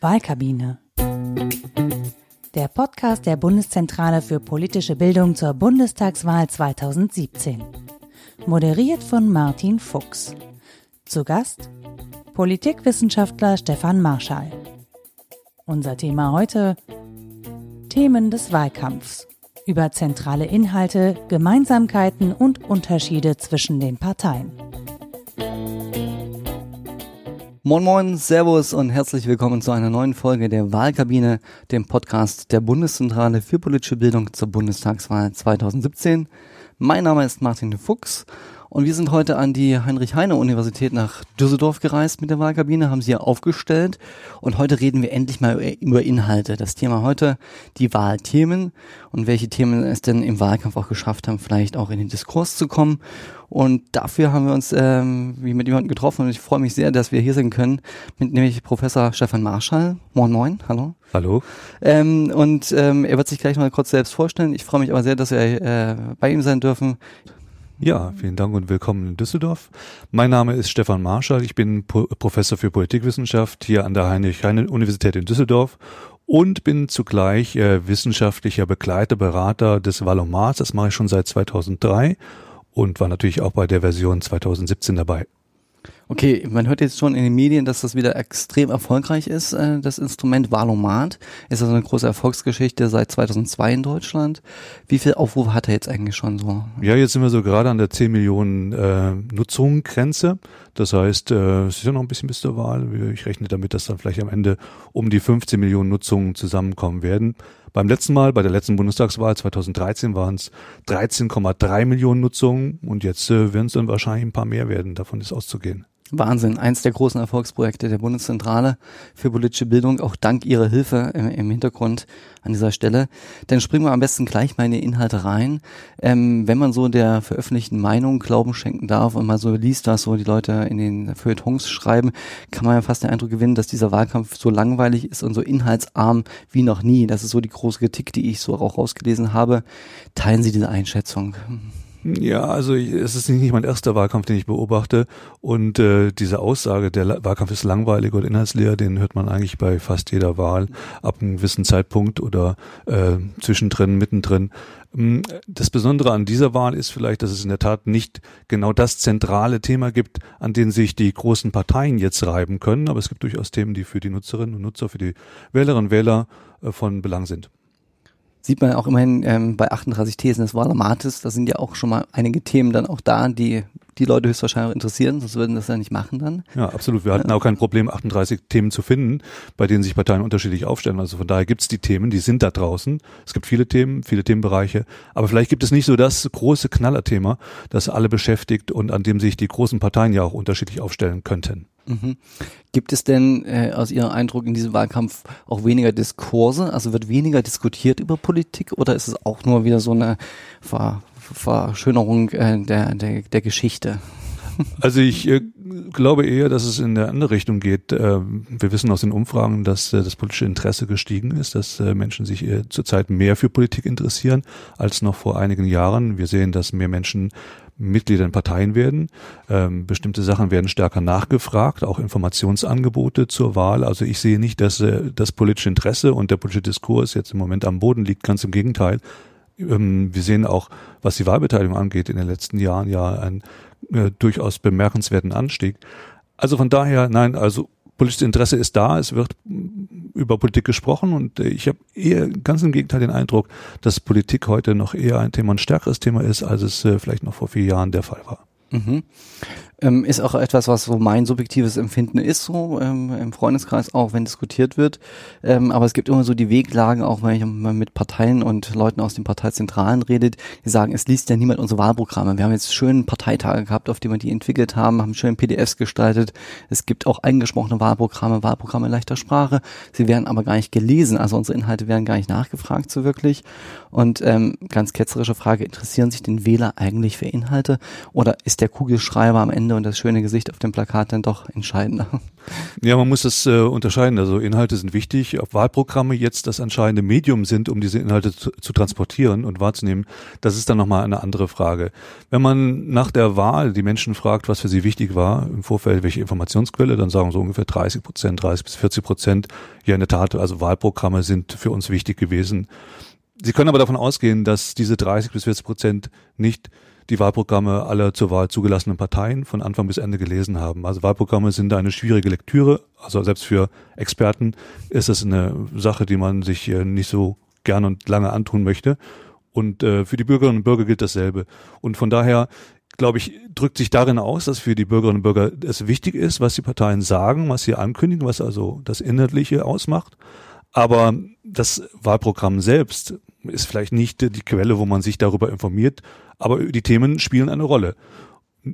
Wahlkabine. Der Podcast der Bundeszentrale für politische Bildung zur Bundestagswahl 2017. Moderiert von Martin Fuchs. Zu Gast Politikwissenschaftler Stefan Marschall. Unser Thema heute Themen des Wahlkampfs über zentrale Inhalte, Gemeinsamkeiten und Unterschiede zwischen den Parteien. Moin Moin, Servus und herzlich willkommen zu einer neuen Folge der Wahlkabine, dem Podcast der Bundeszentrale für politische Bildung zur Bundestagswahl 2017. Mein Name ist Martin Fuchs und wir sind heute an die Heinrich-Heine-Universität nach Düsseldorf gereist mit der Wahlkabine, haben sie hier aufgestellt. Und heute reden wir endlich mal über Inhalte. Das Thema heute, die Wahlthemen und welche Themen es denn im Wahlkampf auch geschafft haben, vielleicht auch in den Diskurs zu kommen. Und dafür haben wir uns ähm, wie mit jemandem getroffen und ich freue mich sehr, dass wir hier sein können, mit nämlich Professor Stefan Marschall. Moin Moin, hallo. Hallo. Ähm, und ähm, er wird sich gleich mal kurz selbst vorstellen. Ich freue mich aber sehr, dass wir äh, bei ihm sein dürfen. Ja, vielen Dank und willkommen in Düsseldorf. Mein Name ist Stefan Marschall. Ich bin po Professor für Politikwissenschaft hier an der Heinrich-Heine-Universität in Düsseldorf und bin zugleich äh, wissenschaftlicher Begleiter, Berater des Valomat. Das mache ich schon seit 2003 und war natürlich auch bei der Version 2017 dabei. Okay, man hört jetzt schon in den Medien, dass das wieder extrem erfolgreich ist, äh, das Instrument Valomat. Ist also eine große Erfolgsgeschichte seit 2002 in Deutschland. Wie viel Aufrufe hat er jetzt eigentlich schon so? Ja, jetzt sind wir so gerade an der 10 Millionen äh, Nutzung-Grenze. Das heißt, äh, es ist ja noch ein bisschen bis zur Wahl. Ich rechne damit, dass dann vielleicht am Ende um die 15 Millionen Nutzungen zusammenkommen werden. Beim letzten Mal, bei der letzten Bundestagswahl 2013 waren es 13,3 Millionen Nutzungen und jetzt äh, werden es dann wahrscheinlich ein paar mehr werden. Davon ist auszugehen. Wahnsinn, eins der großen Erfolgsprojekte der Bundeszentrale für politische Bildung, auch dank Ihrer Hilfe im, im Hintergrund an dieser Stelle. Dann springen wir am besten gleich mal in die Inhalte rein. Ähm, wenn man so der veröffentlichten Meinung Glauben schenken darf und mal so liest, was so die Leute in den Feuilletons schreiben, kann man ja fast den Eindruck gewinnen, dass dieser Wahlkampf so langweilig ist und so inhaltsarm wie noch nie. Das ist so die große Kritik, die ich so auch rausgelesen habe. Teilen Sie diese Einschätzung? Ja, also es ist nicht mein erster Wahlkampf, den ich beobachte. Und äh, diese Aussage, der Wahlkampf ist langweilig oder inhaltsleer, den hört man eigentlich bei fast jeder Wahl ab einem gewissen Zeitpunkt oder äh, zwischendrin, mittendrin. Hm, das Besondere an dieser Wahl ist vielleicht, dass es in der Tat nicht genau das zentrale Thema gibt, an dem sich die großen Parteien jetzt reiben können, aber es gibt durchaus Themen, die für die Nutzerinnen und Nutzer, für die Wählerinnen und Wähler äh, von Belang sind sieht man auch immerhin ähm, bei 38 Thesen des Wahlomates, da sind ja auch schon mal einige Themen dann auch da, die die Leute höchstwahrscheinlich interessieren, sonst würden das ja nicht machen dann. Ja, absolut. Wir hatten auch kein Problem, 38 Themen zu finden, bei denen sich Parteien unterschiedlich aufstellen. Also von daher gibt's die Themen, die sind da draußen. Es gibt viele Themen, viele Themenbereiche, aber vielleicht gibt es nicht so das große Knallerthema, das alle beschäftigt und an dem sich die großen Parteien ja auch unterschiedlich aufstellen könnten. Mhm. Gibt es denn äh, aus Ihrem Eindruck in diesem Wahlkampf auch weniger Diskurse? Also wird weniger diskutiert über Politik oder ist es auch nur wieder so eine Ver Verschönerung äh, der, der, der Geschichte? Also ich äh, glaube eher, dass es in der andere Richtung geht. Äh, wir wissen aus den Umfragen, dass äh, das politische Interesse gestiegen ist, dass äh, Menschen sich äh, zurzeit mehr für Politik interessieren als noch vor einigen Jahren. Wir sehen, dass mehr Menschen Mitglieder in Parteien werden. Ähm, bestimmte Sachen werden stärker nachgefragt, auch Informationsangebote zur Wahl. Also ich sehe nicht, dass äh, das politische Interesse und der politische Diskurs jetzt im Moment am Boden liegt. Ganz im Gegenteil. Ähm, wir sehen auch, was die Wahlbeteiligung angeht, in den letzten Jahren ja einen äh, durchaus bemerkenswerten Anstieg. Also von daher, nein, also politisches Interesse ist da, es wird über Politik gesprochen und äh, ich habe eher ganz im Gegenteil den Eindruck, dass Politik heute noch eher ein Thema, ein stärkeres Thema ist, als es äh, vielleicht noch vor vier Jahren der Fall war. Mhm. Ähm, ist auch etwas, was so mein subjektives Empfinden ist, so ähm, im Freundeskreis auch, wenn diskutiert wird. Ähm, aber es gibt immer so die Weglagen, auch wenn ich mal mit Parteien und Leuten aus den Parteizentralen redet, die sagen, es liest ja niemand unsere Wahlprogramme. Wir haben jetzt schönen Parteitage gehabt, auf die wir die entwickelt haben, haben schön PDFs gestaltet. Es gibt auch eingesprochene Wahlprogramme, Wahlprogramme in leichter Sprache. Sie werden aber gar nicht gelesen, also unsere Inhalte werden gar nicht nachgefragt so wirklich. Und ähm, ganz ketzerische Frage, interessieren sich den Wähler eigentlich für Inhalte oder ist der Kugelschreiber am Ende Ende und das schöne Gesicht auf dem Plakat dann doch entscheidender. Ja, man muss das äh, unterscheiden. Also Inhalte sind wichtig. Ob Wahlprogramme jetzt das entscheidende Medium sind, um diese Inhalte zu, zu transportieren und wahrzunehmen, das ist dann nochmal eine andere Frage. Wenn man nach der Wahl die Menschen fragt, was für sie wichtig war, im Vorfeld welche Informationsquelle, dann sagen so ungefähr 30 Prozent, 30 bis 40 Prozent, ja in der Tat, also Wahlprogramme sind für uns wichtig gewesen. Sie können aber davon ausgehen, dass diese 30 bis 40 Prozent nicht die Wahlprogramme aller zur Wahl zugelassenen Parteien von Anfang bis Ende gelesen haben. Also Wahlprogramme sind eine schwierige Lektüre. Also selbst für Experten ist es eine Sache, die man sich äh, nicht so gern und lange antun möchte. Und äh, für die Bürgerinnen und Bürger gilt dasselbe. Und von daher glaube ich, drückt sich darin aus, dass für die Bürgerinnen und Bürger es wichtig ist, was die Parteien sagen, was sie ankündigen, was also das Inhaltliche ausmacht. Aber das Wahlprogramm selbst ist vielleicht nicht die Quelle, wo man sich darüber informiert, aber die Themen spielen eine Rolle.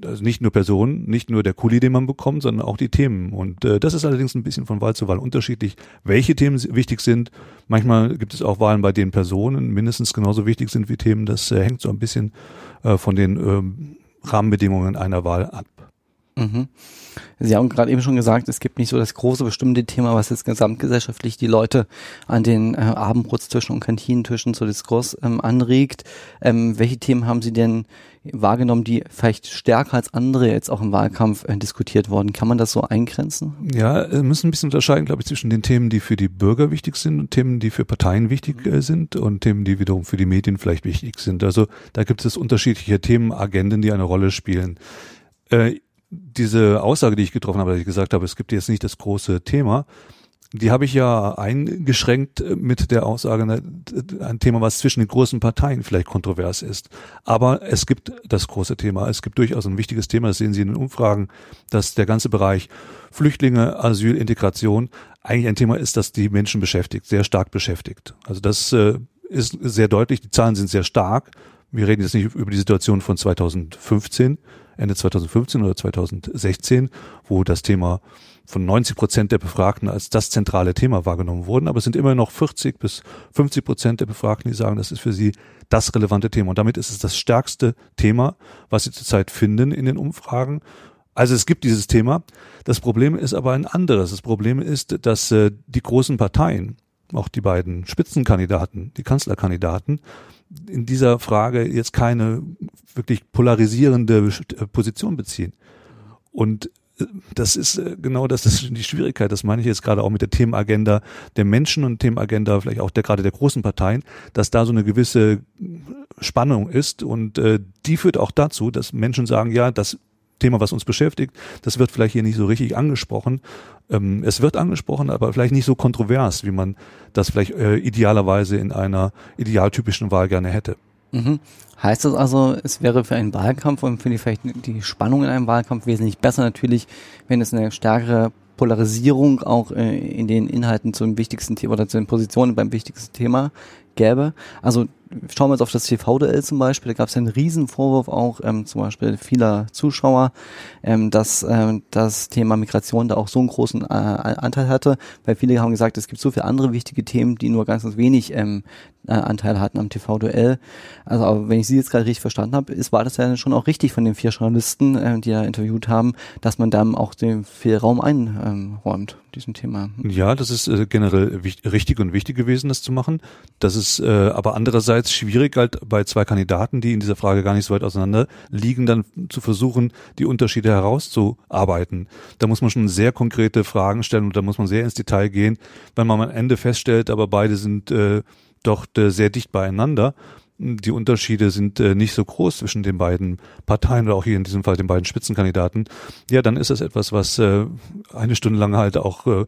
Also nicht nur Personen, nicht nur der Kuli, den man bekommt, sondern auch die Themen. Und äh, das ist allerdings ein bisschen von Wahl zu Wahl unterschiedlich, welche Themen wichtig sind. Manchmal gibt es auch Wahlen, bei denen Personen mindestens genauso wichtig sind wie Themen. Das äh, hängt so ein bisschen äh, von den ähm, Rahmenbedingungen einer Wahl ab. Mhm. Sie haben gerade eben schon gesagt, es gibt nicht so das große bestimmte Thema, was jetzt gesamtgesellschaftlich die Leute an den äh, Abendbrotstischen und Kantinentischen zu Diskurs ähm, anregt. Ähm, welche Themen haben Sie denn wahrgenommen, die vielleicht stärker als andere jetzt auch im Wahlkampf äh, diskutiert wurden? Kann man das so eingrenzen? Ja, wir müssen ein bisschen unterscheiden, glaube ich, zwischen den Themen, die für die Bürger wichtig sind und Themen, die für Parteien wichtig äh, sind und Themen, die wiederum für die Medien vielleicht wichtig sind. Also da gibt es unterschiedliche Themenagenden, die eine Rolle spielen. Diese Aussage, die ich getroffen habe, dass ich gesagt habe, es gibt jetzt nicht das große Thema, die habe ich ja eingeschränkt mit der Aussage, ne, ein Thema, was zwischen den großen Parteien vielleicht kontrovers ist. Aber es gibt das große Thema. Es gibt durchaus ein wichtiges Thema, das sehen Sie in den Umfragen, dass der ganze Bereich Flüchtlinge, Asyl, Integration eigentlich ein Thema ist, das die Menschen beschäftigt, sehr stark beschäftigt. Also das äh, ist sehr deutlich. Die Zahlen sind sehr stark. Wir reden jetzt nicht über die Situation von 2015, Ende 2015 oder 2016, wo das Thema von 90 Prozent der Befragten als das zentrale Thema wahrgenommen wurden, aber es sind immer noch 40 bis 50 Prozent der Befragten, die sagen, das ist für sie das relevante Thema. Und damit ist es das stärkste Thema, was sie zurzeit finden in den Umfragen. Also es gibt dieses Thema. Das Problem ist aber ein anderes. Das Problem ist, dass äh, die großen Parteien, auch die beiden Spitzenkandidaten, die Kanzlerkandidaten, in dieser Frage jetzt keine wirklich polarisierende Position beziehen. Und äh, das ist äh, genau das, das ist die Schwierigkeit, das meine ich jetzt gerade auch mit der Themenagenda der Menschen und Themenagenda vielleicht auch der gerade der großen Parteien, dass da so eine gewisse Spannung ist und äh, die führt auch dazu, dass Menschen sagen, ja, das Thema, was uns beschäftigt, das wird vielleicht hier nicht so richtig angesprochen. Ähm, es wird angesprochen, aber vielleicht nicht so kontrovers, wie man das vielleicht äh, idealerweise in einer idealtypischen Wahl gerne hätte. Mhm. Heißt das also, es wäre für einen Wahlkampf und für die, vielleicht die Spannung in einem Wahlkampf wesentlich besser natürlich, wenn es eine stärkere Polarisierung auch äh, in den Inhalten zum wichtigsten Thema oder zu den Positionen beim wichtigsten Thema gäbe. Also schauen wir jetzt auf das TV-Duell zum Beispiel, da gab es einen riesen auch ähm, zum Beispiel vieler Zuschauer, ähm, dass ähm, das Thema Migration da auch so einen großen äh, Anteil hatte, weil viele haben gesagt, es gibt so viele andere wichtige Themen, die nur ganz, ganz wenig ähm, äh, Anteil hatten am TV-Duell. Also aber wenn ich Sie jetzt gerade richtig verstanden habe, war das ja schon auch richtig von den vier Journalisten, äh, die da interviewt haben, dass man dann auch den viel Raum einräumt, diesem Thema. Ja, das ist äh, generell richtig und wichtig gewesen, das zu machen. Das ist äh, aber andererseits schwierig, halt bei zwei Kandidaten, die in dieser Frage gar nicht so weit auseinander liegen, dann zu versuchen, die Unterschiede herauszuarbeiten. Da muss man schon sehr konkrete Fragen stellen und da muss man sehr ins Detail gehen. Wenn man am Ende feststellt, aber beide sind äh, doch äh, sehr dicht beieinander. Die Unterschiede sind äh, nicht so groß zwischen den beiden Parteien oder auch hier in diesem Fall den beiden Spitzenkandidaten. Ja, dann ist das etwas, was äh, eine Stunde lang halt auch äh,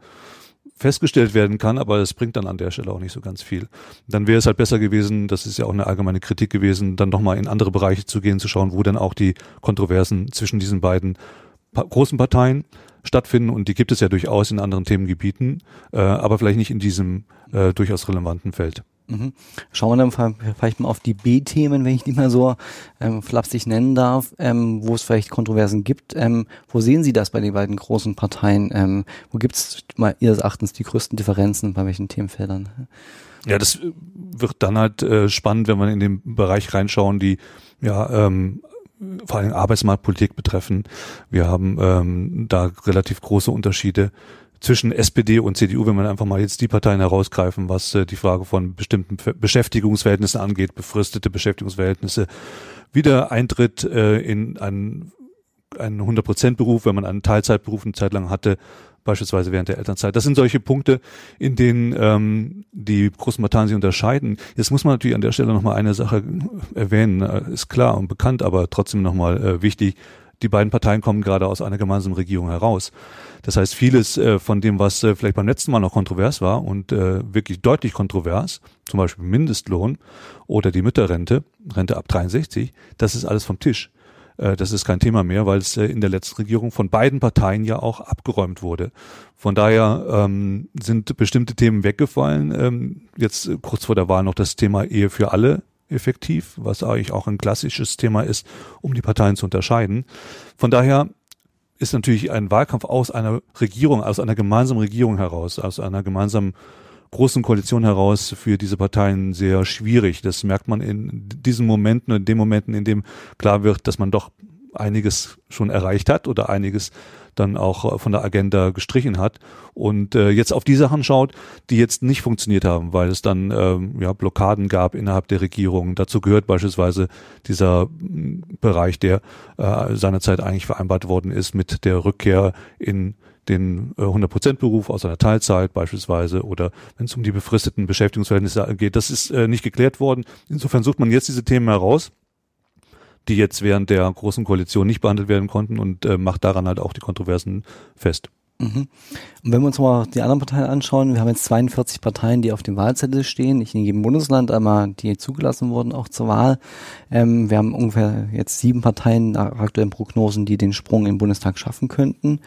festgestellt werden kann, aber es bringt dann an der Stelle auch nicht so ganz viel. Dann wäre es halt besser gewesen, das ist ja auch eine allgemeine Kritik gewesen, dann nochmal in andere Bereiche zu gehen, zu schauen, wo dann auch die Kontroversen zwischen diesen beiden großen Parteien stattfinden und die gibt es ja durchaus in anderen Themengebieten, äh, aber vielleicht nicht in diesem äh, durchaus relevanten Feld. Mhm. Schauen wir dann vielleicht mal auf die B-Themen, wenn ich die mal so ähm, flapsig nennen darf, ähm, wo es vielleicht Kontroversen gibt. Ähm, wo sehen Sie das bei den beiden großen Parteien? Ähm, wo gibt es Ihres Erachtens die größten Differenzen bei welchen Themenfeldern? Ja, das wird dann halt äh, spannend, wenn wir in den Bereich reinschauen, die ja ähm, vor allem Arbeitsmarktpolitik betreffen. Wir haben ähm, da relativ große Unterschiede zwischen SPD und CDU, wenn man einfach mal jetzt die Parteien herausgreifen, was äh, die Frage von bestimmten Beschäftigungsverhältnissen angeht, befristete Beschäftigungsverhältnisse, Wiedereintritt äh, in einen, einen 100%-Beruf, wenn man einen Teilzeitberuf eine Zeit lang hatte, beispielsweise während der Elternzeit. Das sind solche Punkte, in denen ähm, die großen Parteien sich unterscheiden. Jetzt muss man natürlich an der Stelle nochmal eine Sache erwähnen, äh, ist klar und bekannt, aber trotzdem nochmal äh, wichtig. Die beiden Parteien kommen gerade aus einer gemeinsamen Regierung heraus. Das heißt, vieles äh, von dem, was äh, vielleicht beim letzten Mal noch kontrovers war und äh, wirklich deutlich kontrovers, zum Beispiel Mindestlohn oder die Mütterrente, Rente ab 63, das ist alles vom Tisch. Äh, das ist kein Thema mehr, weil es äh, in der letzten Regierung von beiden Parteien ja auch abgeräumt wurde. Von daher ähm, sind bestimmte Themen weggefallen. Ähm, jetzt äh, kurz vor der Wahl noch das Thema Ehe für alle effektiv, was eigentlich auch ein klassisches Thema ist, um die Parteien zu unterscheiden. Von daher ist natürlich ein Wahlkampf aus einer Regierung, aus einer gemeinsamen Regierung heraus, aus einer gemeinsamen großen Koalition heraus für diese Parteien sehr schwierig. Das merkt man in diesen Momenten, in den Momenten, in dem klar wird, dass man doch einiges schon erreicht hat oder einiges dann auch von der Agenda gestrichen hat und äh, jetzt auf die Sachen schaut, die jetzt nicht funktioniert haben, weil es dann ähm, ja, Blockaden gab innerhalb der Regierung. Dazu gehört beispielsweise dieser hm, Bereich, der äh, seinerzeit eigentlich vereinbart worden ist mit der Rückkehr in den äh, 100%-Beruf aus einer Teilzeit beispielsweise oder wenn es um die befristeten Beschäftigungsverhältnisse geht. Das ist äh, nicht geklärt worden. Insofern sucht man jetzt diese Themen heraus die jetzt während der großen Koalition nicht behandelt werden konnten und äh, macht daran halt auch die Kontroversen fest. Mhm. Und wenn wir uns mal die anderen Parteien anschauen, wir haben jetzt 42 Parteien, die auf dem Wahlzettel stehen, nicht in jedem Bundesland, aber die zugelassen wurden auch zur Wahl. Ähm, wir haben ungefähr jetzt sieben Parteien nach aktuellen Prognosen, die den Sprung im Bundestag schaffen könnten.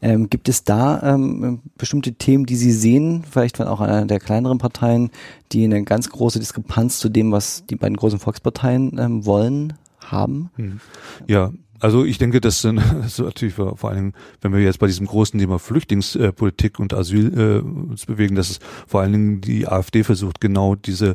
Ähm, gibt es da ähm, bestimmte Themen, die Sie sehen, vielleicht von auch einer der kleineren Parteien, die eine ganz große Diskrepanz zu dem, was die beiden großen Volksparteien ähm, wollen, haben. Hm. Ja, also ich denke, das sind das ist natürlich vor, vor allem, wenn wir jetzt bei diesem großen Thema Flüchtlingspolitik und Asyl äh, uns bewegen, dass es vor allen Dingen die AfD versucht, genau diese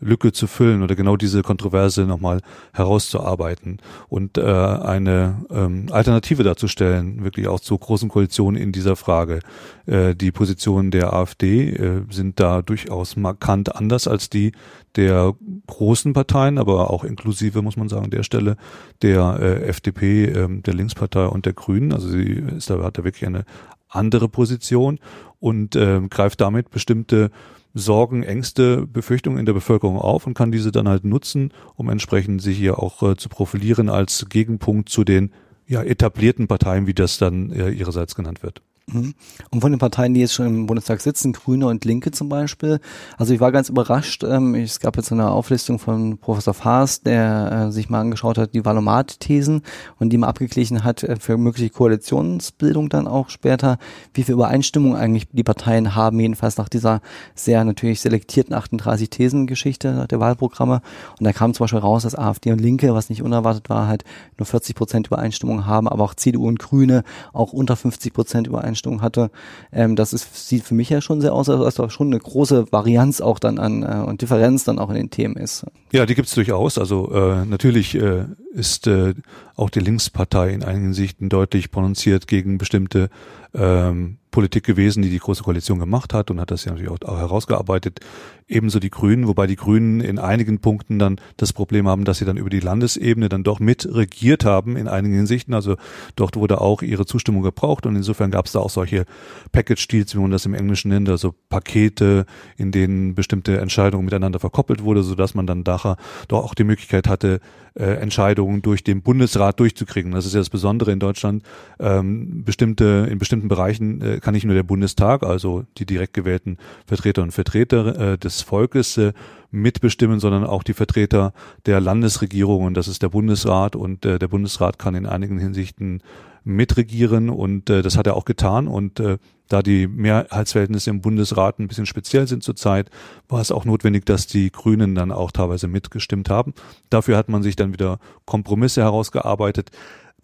Lücke zu füllen oder genau diese Kontroverse nochmal herauszuarbeiten und äh, eine ähm, Alternative darzustellen, wirklich auch zur großen Koalition in dieser Frage. Äh, die Positionen der AfD äh, sind da durchaus markant anders als die der großen Parteien, aber auch inklusive, muss man sagen, der Stelle der äh, FDP, äh, der Linkspartei und der Grünen. Also sie ist da, hat da wirklich eine andere Position und äh, greift damit bestimmte Sorgen, Ängste, Befürchtungen in der Bevölkerung auf und kann diese dann halt nutzen, um entsprechend sich hier auch äh, zu profilieren als Gegenpunkt zu den ja, etablierten Parteien, wie das dann äh, ihrerseits genannt wird. Mhm. Und von den Parteien, die jetzt schon im Bundestag sitzen, Grüne und Linke zum Beispiel. Also ich war ganz überrascht. Ähm, es gab jetzt eine Auflistung von Professor Faas, der äh, sich mal angeschaut hat, die Valomat-Thesen und die mal abgeglichen hat äh, für mögliche Koalitionsbildung dann auch später, wie viel Übereinstimmung eigentlich die Parteien haben, jedenfalls nach dieser sehr natürlich selektierten 38 Thesen-Geschichte der Wahlprogramme. Und da kam zum Beispiel raus, dass AfD und Linke, was nicht unerwartet war, halt nur 40 Prozent Übereinstimmung haben, aber auch CDU und Grüne auch unter 50 Prozent Übereinstimmung Einstellung hatte. Ähm, das ist, sieht für mich ja schon sehr aus, als da schon eine große Varianz auch dann an äh, und Differenz dann auch in den Themen ist. Ja, die gibt es durchaus. Also äh, natürlich äh, ist äh, auch die Linkspartei in einigen Sichten deutlich prononziert gegen bestimmte ähm, Politik gewesen, die die Große Koalition gemacht hat und hat das ja natürlich auch, auch herausgearbeitet. Ebenso die Grünen, wobei die Grünen in einigen Punkten dann das Problem haben, dass sie dann über die Landesebene dann doch mit regiert haben in einigen Hinsichten. Also dort wurde auch ihre Zustimmung gebraucht und insofern gab es da auch solche Package-Deals, wie man das im Englischen nennt, also Pakete, in denen bestimmte Entscheidungen miteinander verkoppelt wurde, sodass man dann daher doch auch die Möglichkeit hatte, äh, Entscheidungen durch den Bundesrat durchzukriegen. Das ist ja das Besondere in Deutschland. Ähm, bestimmte, in bestimmten Bereichen äh, kann nicht nur der Bundestag, also die direkt gewählten Vertreter und Vertreter äh, des Volkes äh, mitbestimmen, sondern auch die Vertreter der Landesregierung und das ist der Bundesrat und äh, der Bundesrat kann in einigen Hinsichten mitregieren und äh, das hat er auch getan und äh, da die Mehrheitsverhältnisse im Bundesrat ein bisschen speziell sind zurzeit, war es auch notwendig, dass die Grünen dann auch teilweise mitgestimmt haben. Dafür hat man sich dann wieder Kompromisse herausgearbeitet.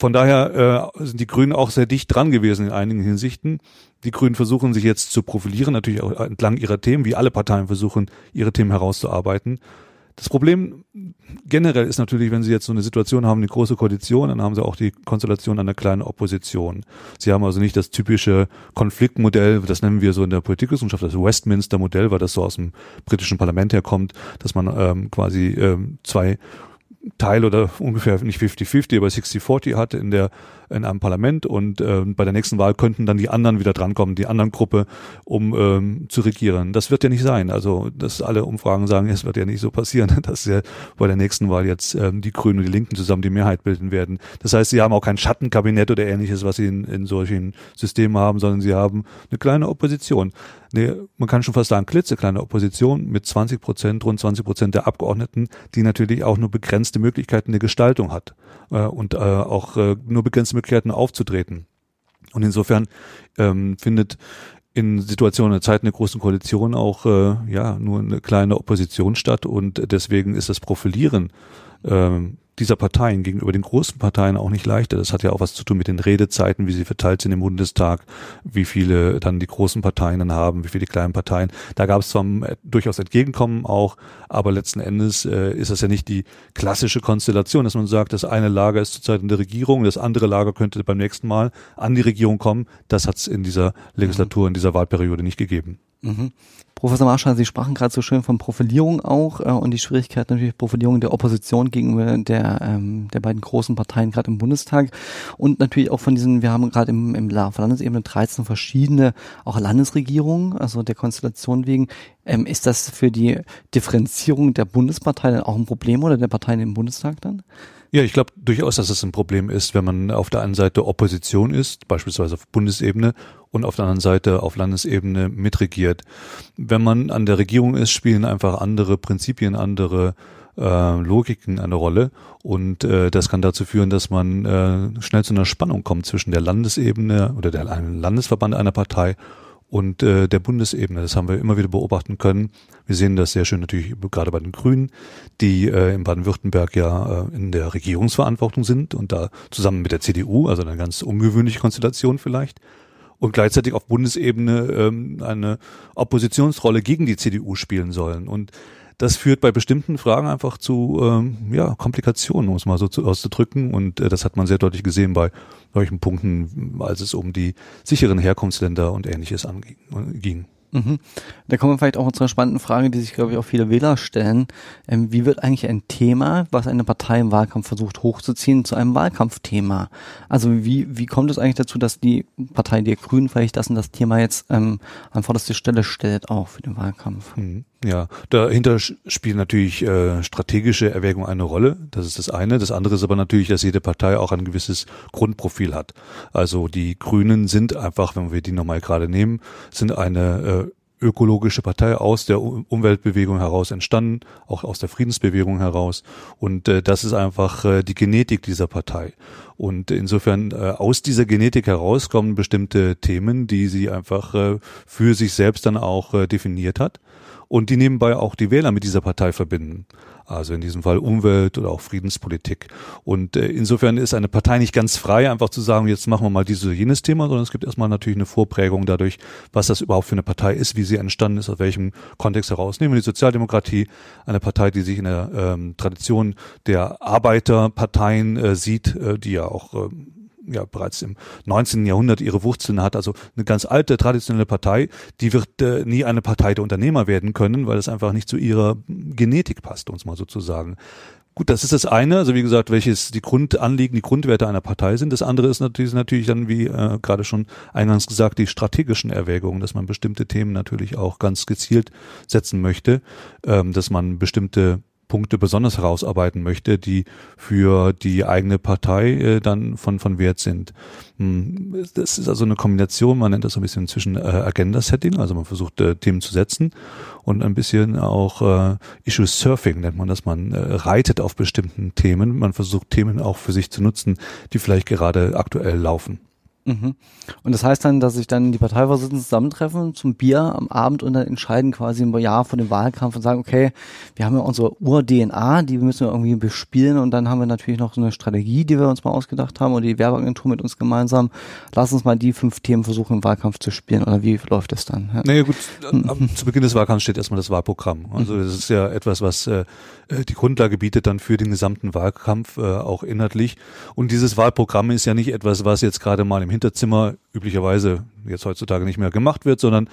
Von daher äh, sind die Grünen auch sehr dicht dran gewesen in einigen Hinsichten. Die Grünen versuchen sich jetzt zu profilieren, natürlich auch entlang ihrer Themen, wie alle Parteien versuchen, ihre Themen herauszuarbeiten. Das Problem generell ist natürlich, wenn Sie jetzt so eine Situation haben, eine große Koalition, dann haben Sie auch die Konstellation einer kleinen Opposition. Sie haben also nicht das typische Konfliktmodell, das nennen wir so in der Politikwissenschaft das Westminster-Modell, weil das so aus dem britischen Parlament herkommt, dass man ähm, quasi ähm, zwei Teil oder ungefähr nicht 50-50, aber 60-40 hatte in der in einem Parlament und äh, bei der nächsten Wahl könnten dann die anderen wieder drankommen, die anderen Gruppe, um ähm, zu regieren. Das wird ja nicht sein. Also, dass alle Umfragen sagen, es wird ja nicht so passieren, dass ja bei der nächsten Wahl jetzt ähm, die Grünen und die Linken zusammen die Mehrheit bilden werden. Das heißt, sie haben auch kein Schattenkabinett oder ähnliches, was sie in, in solchen Systemen haben, sondern sie haben eine kleine Opposition. Nee, man kann schon fast sagen, klitzekleine Opposition mit 20 Prozent, rund 20 Prozent der Abgeordneten, die natürlich auch nur begrenzte Möglichkeiten der Gestaltung hat äh, und äh, auch äh, nur begrenzte Möglichkeiten aufzutreten. Und insofern ähm, findet in Situationen der Zeit einer großen Koalition auch äh, ja nur eine kleine Opposition statt und deswegen ist das Profilieren ähm, dieser Parteien gegenüber den großen Parteien auch nicht leichter. Das hat ja auch was zu tun mit den Redezeiten, wie sie verteilt sind im Bundestag, wie viele dann die großen Parteien dann haben, wie viele die kleinen Parteien. Da gab es zwar durchaus Entgegenkommen auch, aber letzten Endes äh, ist das ja nicht die klassische Konstellation, dass man sagt, das eine Lager ist zurzeit in der Regierung, das andere Lager könnte beim nächsten Mal an die Regierung kommen. Das hat es in dieser Legislatur, in dieser Wahlperiode nicht gegeben. Mhm. Professor Marschall, Sie sprachen gerade so schön von Profilierung auch äh, und die Schwierigkeit natürlich Profilierung der Opposition gegenüber der, ähm, der beiden großen Parteien gerade im Bundestag und natürlich auch von diesen, wir haben gerade im, im auf Landesebene 13 verschiedene auch Landesregierungen, also der Konstellation wegen. Ähm, ist das für die Differenzierung der Bundespartei dann auch ein Problem oder der Parteien im Bundestag dann? Ja, ich glaube durchaus, dass es ein Problem ist, wenn man auf der einen Seite Opposition ist, beispielsweise auf Bundesebene, und auf der anderen Seite auf Landesebene mitregiert. Wenn man an der Regierung ist, spielen einfach andere Prinzipien, andere äh, Logiken eine Rolle und äh, das kann dazu führen, dass man äh, schnell zu einer Spannung kommt zwischen der Landesebene oder der Landesverband einer Partei und äh, der Bundesebene. Das haben wir immer wieder beobachten können. Wir sehen das sehr schön natürlich gerade bei den Grünen, die äh, in Baden-Württemberg ja äh, in der Regierungsverantwortung sind und da zusammen mit der CDU, also eine ganz ungewöhnliche Konstellation vielleicht, und gleichzeitig auf Bundesebene ähm, eine Oppositionsrolle gegen die CDU spielen sollen. Und das führt bei bestimmten Fragen einfach zu ähm, ja, Komplikationen, um es mal so zu, auszudrücken. Und äh, das hat man sehr deutlich gesehen bei solchen Punkten, als es um die sicheren Herkunftsländer und ähnliches anging. Mhm. Da kommen wir vielleicht auch zu einer spannenden Frage, die sich, glaube ich, auch viele Wähler stellen. Ähm, wie wird eigentlich ein Thema, was eine Partei im Wahlkampf versucht hochzuziehen, zu einem Wahlkampfthema? Also wie, wie kommt es eigentlich dazu, dass die Partei der Grünen vielleicht das und das Thema jetzt ähm, an vorderste Stelle stellt, auch für den Wahlkampf? Mhm. Ja, dahinter spielen natürlich äh, strategische Erwägungen eine Rolle. Das ist das eine. Das andere ist aber natürlich, dass jede Partei auch ein gewisses Grundprofil hat. Also die Grünen sind einfach, wenn wir die nochmal gerade nehmen, sind eine äh, ökologische Partei aus der Umweltbewegung heraus entstanden, auch aus der Friedensbewegung heraus. Und äh, das ist einfach äh, die Genetik dieser Partei. Und insofern äh, aus dieser Genetik heraus kommen bestimmte Themen, die sie einfach äh, für sich selbst dann auch äh, definiert hat und die nebenbei auch die Wähler mit dieser Partei verbinden. Also in diesem Fall Umwelt oder auch Friedenspolitik. Und äh, insofern ist eine Partei nicht ganz frei, einfach zu sagen, jetzt machen wir mal dieses oder jenes Thema, sondern es gibt erstmal natürlich eine Vorprägung dadurch, was das überhaupt für eine Partei ist, wie sie entstanden ist, aus welchem Kontext heraus. Nehmen wir die Sozialdemokratie, eine Partei, die sich in der ähm, Tradition der Arbeiterparteien äh, sieht, äh, die ja auch ähm, ja bereits im 19. Jahrhundert ihre Wurzeln hat, also eine ganz alte traditionelle Partei, die wird äh, nie eine Partei der Unternehmer werden können, weil es einfach nicht zu ihrer Genetik passt, uns mal sozusagen. Gut, das ist das eine, also wie gesagt, welches die Grundanliegen, die Grundwerte einer Partei sind. Das andere ist natürlich, natürlich dann, wie äh, gerade schon eingangs gesagt, die strategischen Erwägungen, dass man bestimmte Themen natürlich auch ganz gezielt setzen möchte, ähm, dass man bestimmte Punkte besonders herausarbeiten möchte, die für die eigene Partei äh, dann von, von Wert sind. Hm, das ist also eine Kombination, man nennt das so ein bisschen zwischen äh, Agenda-Setting, also man versucht äh, Themen zu setzen und ein bisschen auch äh, Issue-Surfing nennt man das, man äh, reitet auf bestimmten Themen, man versucht Themen auch für sich zu nutzen, die vielleicht gerade aktuell laufen. Mhm. Und das heißt dann, dass sich dann die Parteivorsitzenden zusammentreffen zum Bier am Abend und dann entscheiden quasi ein Jahr von dem Wahlkampf und sagen, okay, wir haben ja unsere Ur-DNA, die müssen wir irgendwie bespielen und dann haben wir natürlich noch so eine Strategie, die wir uns mal ausgedacht haben und die Werbeagentur mit uns gemeinsam. Lass uns mal die fünf Themen versuchen im Wahlkampf zu spielen oder wie läuft das dann? Ja. Naja gut, zu Beginn des Wahlkampfs steht erstmal das Wahlprogramm. Also das ist ja etwas, was äh, die Grundlage bietet dann für den gesamten Wahlkampf, äh, auch inhaltlich. Und dieses Wahlprogramm ist ja nicht etwas, was jetzt gerade mal im im Hinterzimmer üblicherweise jetzt heutzutage nicht mehr gemacht wird, sondern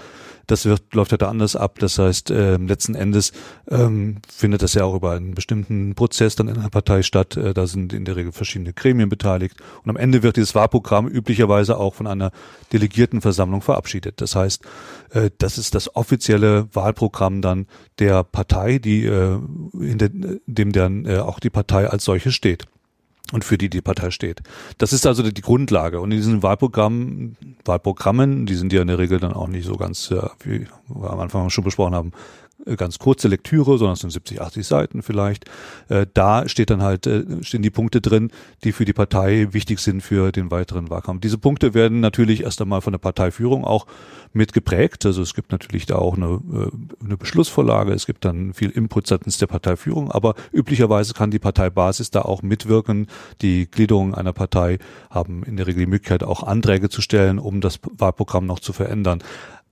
das wird, läuft da anders ab. Das heißt, äh, letzten Endes ähm, findet das ja auch über einen bestimmten Prozess dann in einer Partei statt. Äh, da sind in der Regel verschiedene Gremien beteiligt. Und am Ende wird dieses Wahlprogramm üblicherweise auch von einer Delegiertenversammlung verabschiedet. Das heißt, äh, das ist das offizielle Wahlprogramm dann der Partei, die äh, in dem dann äh, auch die Partei als solche steht und für die die Partei steht. Das ist also die Grundlage. Und in diesen Wahlprogrammen, Wahlprogrammen, die sind ja in der Regel dann auch nicht so ganz, äh, wie wir am Anfang schon besprochen haben, ganz kurze Lektüre, sondern es sind 70, 80 Seiten vielleicht. Äh, da steht dann halt, äh, stehen die Punkte drin, die für die Partei wichtig sind für den weiteren Wahlkampf. Diese Punkte werden natürlich erst einmal von der Parteiführung auch mit geprägt. Also es gibt natürlich da auch eine, eine Beschlussvorlage, es gibt dann viel Input seitens der Parteiführung, aber üblicherweise kann die Parteibasis da auch mitwirken. Die Gliederungen einer Partei haben in der Regel die Möglichkeit, auch Anträge zu stellen, um das Wahlprogramm noch zu verändern.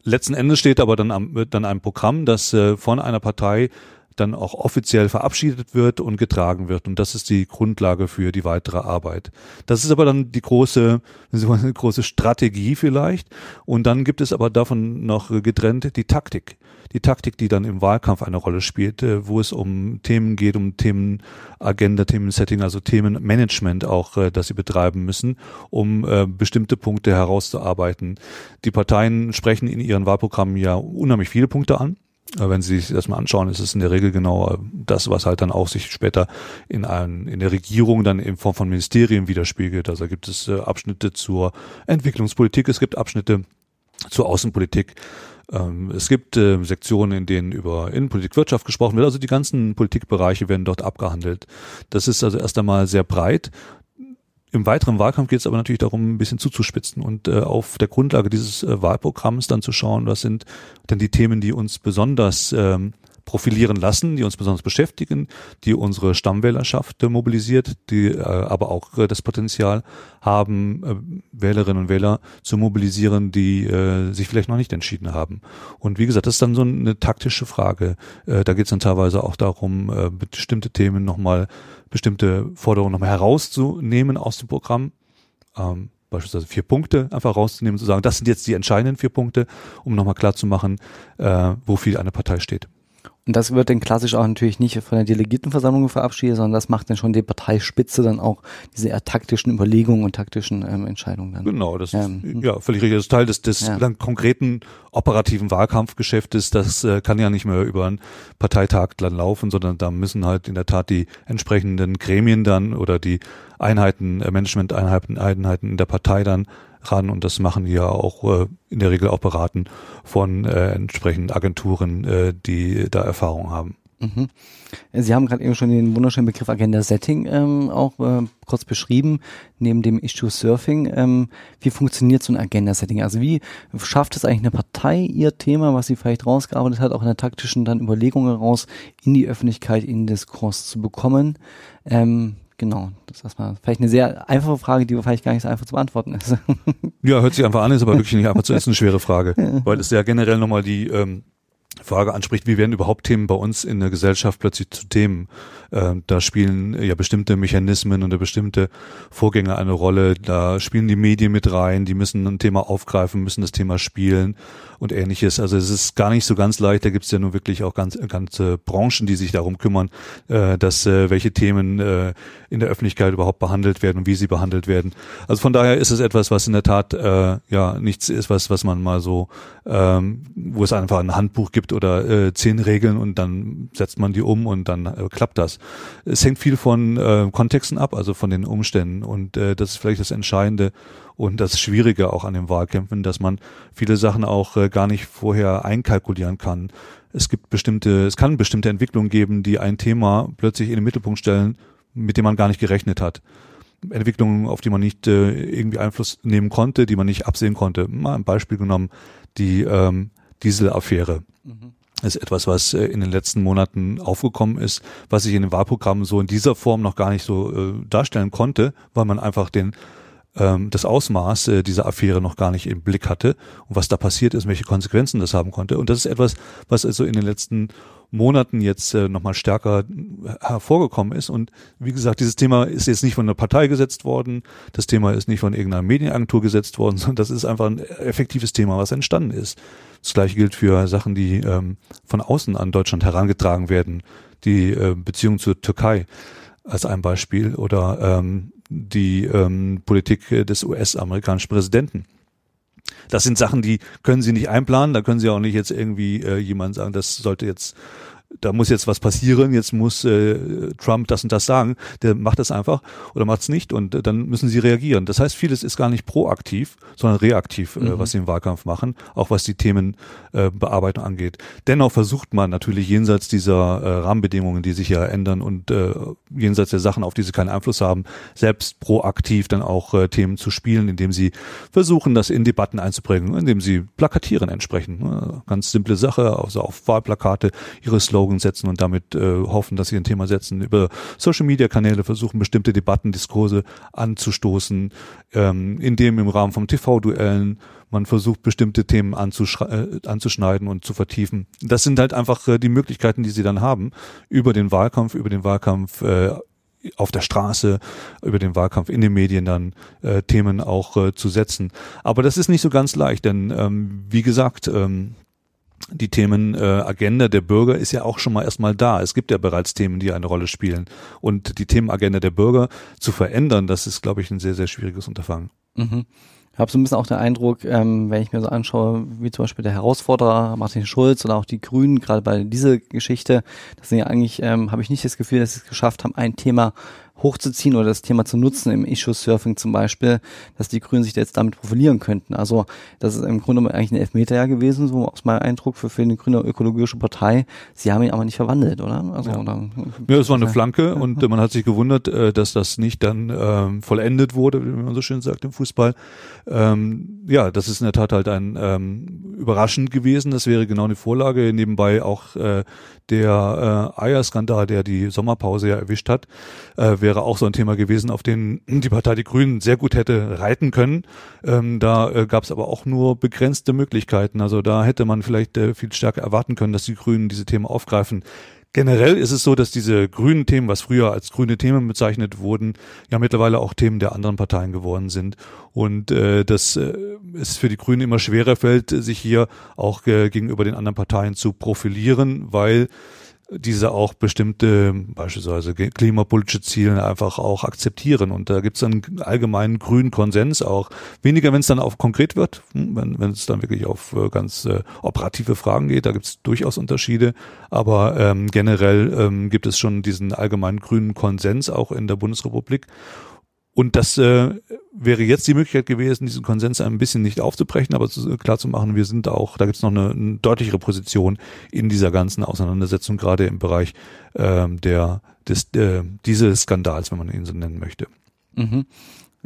Letzten Endes steht aber dann, am, dann ein Programm, das äh, von einer Partei dann auch offiziell verabschiedet wird und getragen wird. Und das ist die Grundlage für die weitere Arbeit. Das ist aber dann die große, eine große Strategie vielleicht. Und dann gibt es aber davon noch getrennt die Taktik die Taktik, die dann im Wahlkampf eine Rolle spielt, äh, wo es um Themen geht, um Themenagenda, Themensetting, also Themenmanagement auch, äh, das sie betreiben müssen, um äh, bestimmte Punkte herauszuarbeiten. Die Parteien sprechen in ihren Wahlprogrammen ja unheimlich viele Punkte an. Wenn Sie sich das mal anschauen, ist es in der Regel genau das, was halt dann auch sich später in, ein, in der Regierung dann in Form von Ministerien widerspiegelt. Also gibt es Abschnitte zur Entwicklungspolitik, es gibt Abschnitte zur Außenpolitik. Ähm, es gibt äh, Sektionen, in denen über Innenpolitik, Wirtschaft gesprochen wird. Also die ganzen Politikbereiche werden dort abgehandelt. Das ist also erst einmal sehr breit. Im weiteren Wahlkampf geht es aber natürlich darum, ein bisschen zuzuspitzen und äh, auf der Grundlage dieses äh, Wahlprogramms dann zu schauen, was sind denn die Themen, die uns besonders ähm, profilieren lassen, die uns besonders beschäftigen, die unsere Stammwählerschaft äh, mobilisiert, die äh, aber auch äh, das Potenzial haben, äh, Wählerinnen und Wähler zu mobilisieren, die äh, sich vielleicht noch nicht entschieden haben. Und wie gesagt, das ist dann so eine taktische Frage. Äh, da geht es dann teilweise auch darum, äh, bestimmte Themen nochmal, bestimmte Forderungen nochmal herauszunehmen aus dem Programm. Ähm, beispielsweise vier Punkte einfach rauszunehmen, zu sagen, das sind jetzt die entscheidenden vier Punkte, um nochmal klar zu machen, äh, wofür eine Partei steht. Und das wird dann klassisch auch natürlich nicht von der Delegiertenversammlung verabschiedet, sondern das macht dann schon die Parteispitze dann auch diese eher taktischen Überlegungen und taktischen ähm, Entscheidungen dann. Genau, das ja. ist ja völlig richtig. Das ist Teil des, des ja. dann konkreten operativen Wahlkampfgeschäftes. Das äh, kann ja nicht mehr über einen Parteitag dann laufen, sondern da müssen halt in der Tat die entsprechenden Gremien dann oder die Einheiten, äh, Management-Einheiten Einheiten in der Partei dann ran und das machen ja auch äh, in der Regel auch beraten von äh, entsprechenden Agenturen, äh, die da Erfahrung haben. Mhm. Sie haben gerade eben schon den wunderschönen Begriff Agenda Setting ähm, auch äh, kurz beschrieben, neben dem Issue Surfing. Ähm, wie funktioniert so ein Agenda Setting? Also wie schafft es eigentlich eine Partei, ihr Thema, was sie vielleicht rausgearbeitet hat, auch in der taktischen dann Überlegungen heraus, in die Öffentlichkeit, in den Diskurs zu bekommen? Ähm, Genau, das ist erstmal vielleicht eine sehr einfache Frage, die vielleicht gar nicht so einfach zu beantworten ist. Ja, hört sich einfach an, ist aber wirklich nicht einfach zu essen, eine schwere Frage, weil es ja generell nochmal die ähm, Frage anspricht, wie werden überhaupt Themen bei uns in der Gesellschaft plötzlich zu Themen? Äh, da spielen ja bestimmte Mechanismen und bestimmte Vorgänge eine Rolle. Da spielen die Medien mit rein, die müssen ein Thema aufgreifen, müssen das Thema spielen und ähnliches. Also es ist gar nicht so ganz leicht. Da gibt es ja nun wirklich auch ganz, ganze Branchen, die sich darum kümmern, äh, dass äh, welche Themen äh, in der Öffentlichkeit überhaupt behandelt werden und wie sie behandelt werden. Also von daher ist es etwas, was in der Tat äh, ja nichts ist, was was man mal so, ähm, wo es einfach ein Handbuch gibt oder äh, zehn Regeln und dann setzt man die um und dann äh, klappt das. Es hängt viel von äh, Kontexten ab, also von den Umständen und äh, das ist vielleicht das Entscheidende und das Schwierige auch an den Wahlkämpfen, dass man viele Sachen auch äh, gar nicht vorher einkalkulieren kann. Es gibt bestimmte, es kann bestimmte Entwicklungen geben, die ein Thema plötzlich in den Mittelpunkt stellen, mit dem man gar nicht gerechnet hat. Entwicklungen, auf die man nicht äh, irgendwie Einfluss nehmen konnte, die man nicht absehen konnte. Mal ein Beispiel genommen, die ähm, Dieselaffäre. Mhm. ist etwas, was äh, in den letzten Monaten aufgekommen ist, was sich in den Wahlprogrammen so in dieser Form noch gar nicht so äh, darstellen konnte, weil man einfach den ähm, das Ausmaß äh, dieser Affäre noch gar nicht im Blick hatte und was da passiert ist, welche Konsequenzen das haben konnte. Und das ist etwas, was also in den letzten Monaten jetzt äh, nochmal stärker hervorgekommen ist. Und wie gesagt, dieses Thema ist jetzt nicht von einer Partei gesetzt worden, das Thema ist nicht von irgendeiner Medienagentur gesetzt worden, sondern das ist einfach ein effektives Thema, was entstanden ist. Das gleiche gilt für Sachen, die ähm, von außen an Deutschland herangetragen werden, die äh, Beziehung zur Türkei als ein Beispiel oder ähm, die ähm, Politik des US-amerikanischen Präsidenten. Das sind Sachen, die können Sie nicht einplanen. Da können Sie auch nicht jetzt irgendwie äh, jemand sagen, das sollte jetzt da muss jetzt was passieren, jetzt muss äh, Trump das und das sagen, der macht das einfach oder macht es nicht und äh, dann müssen sie reagieren. Das heißt, vieles ist gar nicht proaktiv, sondern reaktiv, äh, mhm. äh, was sie im Wahlkampf machen, auch was die Themenbearbeitung äh, angeht. Dennoch versucht man natürlich jenseits dieser äh, Rahmenbedingungen, die sich ja ändern und äh, jenseits der Sachen, auf die sie keinen Einfluss haben, selbst proaktiv dann auch äh, Themen zu spielen, indem sie versuchen, das in Debatten einzubringen, indem sie plakatieren entsprechend. Ne? Ganz simple Sache, also auf Wahlplakate ihre Slogans Slogan setzen und damit äh, hoffen, dass sie ein Thema setzen. Über Social Media Kanäle versuchen bestimmte Debatten, Diskurse anzustoßen, ähm, indem im Rahmen von TV-Duellen man versucht, bestimmte Themen äh, anzuschneiden und zu vertiefen. Das sind halt einfach äh, die Möglichkeiten, die sie dann haben, über den Wahlkampf, über den Wahlkampf äh, auf der Straße, über den Wahlkampf in den Medien dann äh, Themen auch äh, zu setzen. Aber das ist nicht so ganz leicht, denn ähm, wie gesagt, ähm, die Themenagenda äh, der Bürger ist ja auch schon mal erstmal da. Es gibt ja bereits Themen, die eine Rolle spielen. Und die Themenagenda der Bürger zu verändern, das ist, glaube ich, ein sehr, sehr schwieriges Unterfangen. Mhm. Ich habe so ein bisschen auch den Eindruck, ähm, wenn ich mir so anschaue, wie zum Beispiel der Herausforderer Martin Schulz oder auch die Grünen, gerade bei dieser Geschichte, das sind ja eigentlich, ähm, habe ich nicht das Gefühl, dass sie es geschafft haben, ein Thema hochzuziehen oder das Thema zu nutzen im Issue-Surfing zum Beispiel, dass die Grünen sich jetzt damit profilieren könnten. Also das ist im Grunde eigentlich ein Elfmeter ja gewesen, so aus meinem Eindruck für, für eine grüne ökologische Partei. Sie haben ihn aber nicht verwandelt, oder? Also, ja. oder ja, es war eine Flanke und man hat sich gewundert, äh, dass das nicht dann ähm, vollendet wurde, wie man so schön sagt im Fußball. Ähm, ja, das ist in der Tat halt ein ähm, überraschend gewesen. Das wäre genau eine Vorlage. Nebenbei auch äh, der äh, Eierskandal, der die Sommerpause ja erwischt hat, äh, wäre auch so ein Thema gewesen, auf den die Partei Die Grünen sehr gut hätte reiten können. Ähm, da äh, gab es aber auch nur begrenzte Möglichkeiten. Also da hätte man vielleicht äh, viel stärker erwarten können, dass die Grünen diese Themen aufgreifen. Generell ist es so, dass diese grünen Themen, was früher als grüne Themen bezeichnet wurden, ja mittlerweile auch Themen der anderen Parteien geworden sind. Und äh, dass äh, es für die Grünen immer schwerer fällt, sich hier auch äh, gegenüber den anderen Parteien zu profilieren, weil diese auch bestimmte, beispielsweise klimapolitische Ziele einfach auch akzeptieren. Und da gibt es einen allgemeinen grünen Konsens auch. Weniger, wenn es dann auch konkret wird, hm, wenn, wenn es dann wirklich auf äh, ganz äh, operative Fragen geht, da gibt es durchaus Unterschiede. Aber ähm, generell ähm, gibt es schon diesen allgemeinen grünen Konsens auch in der Bundesrepublik. Und das äh, wäre jetzt die Möglichkeit gewesen, diesen Konsens ein bisschen nicht aufzubrechen, aber zu, klar zu machen, wir sind auch, da gibt es noch eine, eine, deutlichere Position in dieser ganzen Auseinandersetzung, gerade im Bereich ähm, der des, äh, dieses Skandals, wenn man ihn so nennen möchte. Mhm.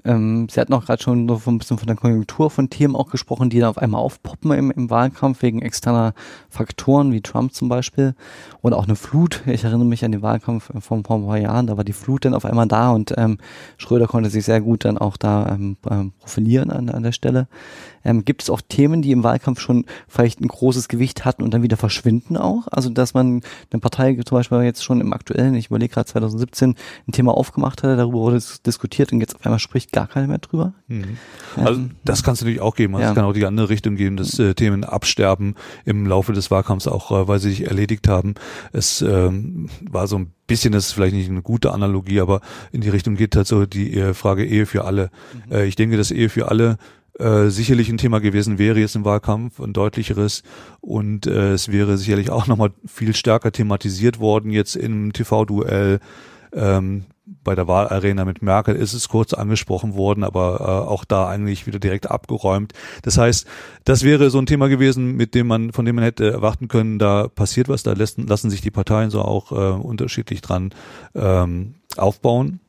Ähm, Sie hatten auch gerade schon so ein bisschen von der Konjunktur von Themen auch gesprochen, die da auf einmal aufpoppen im, im Wahlkampf wegen externer Faktoren, wie Trump zum Beispiel. Oder auch eine Flut. Ich erinnere mich an den Wahlkampf von vor ein paar Jahren, da war die Flut dann auf einmal da und ähm, Schröder konnte sich sehr gut dann auch da ähm, ähm profilieren an, an der Stelle. Ähm, gibt es auch Themen, die im Wahlkampf schon vielleicht ein großes Gewicht hatten und dann wieder verschwinden auch? Also dass man eine Partei zum Beispiel jetzt schon im aktuellen, ich überlege gerade 2017, ein Thema aufgemacht hatte, darüber wurde diskutiert und jetzt auf einmal spricht gar keiner mehr drüber. Mhm. Also ähm, das kann es natürlich auch geben. Also ja. Es kann auch die andere Richtung geben, dass äh, Themen absterben im Laufe des Wahlkampfs, auch äh, weil sie sich erledigt haben. Es ähm, war so ein bisschen, das ist vielleicht nicht eine gute Analogie, aber in die Richtung geht halt so die äh, Frage Ehe für alle. Mhm. Äh, ich denke, dass Ehe für alle äh, sicherlich ein Thema gewesen wäre jetzt im Wahlkampf, ein deutlicheres. Und äh, es wäre sicherlich auch nochmal viel stärker thematisiert worden jetzt im TV-Duell. Ähm, bei der Wahlarena mit Merkel ist es kurz angesprochen worden, aber äh, auch da eigentlich wieder direkt abgeräumt. Das heißt, das wäre so ein Thema gewesen, mit dem man, von dem man hätte erwarten können, da passiert was, da lassen, lassen sich die Parteien so auch äh, unterschiedlich dran ähm, aufbauen.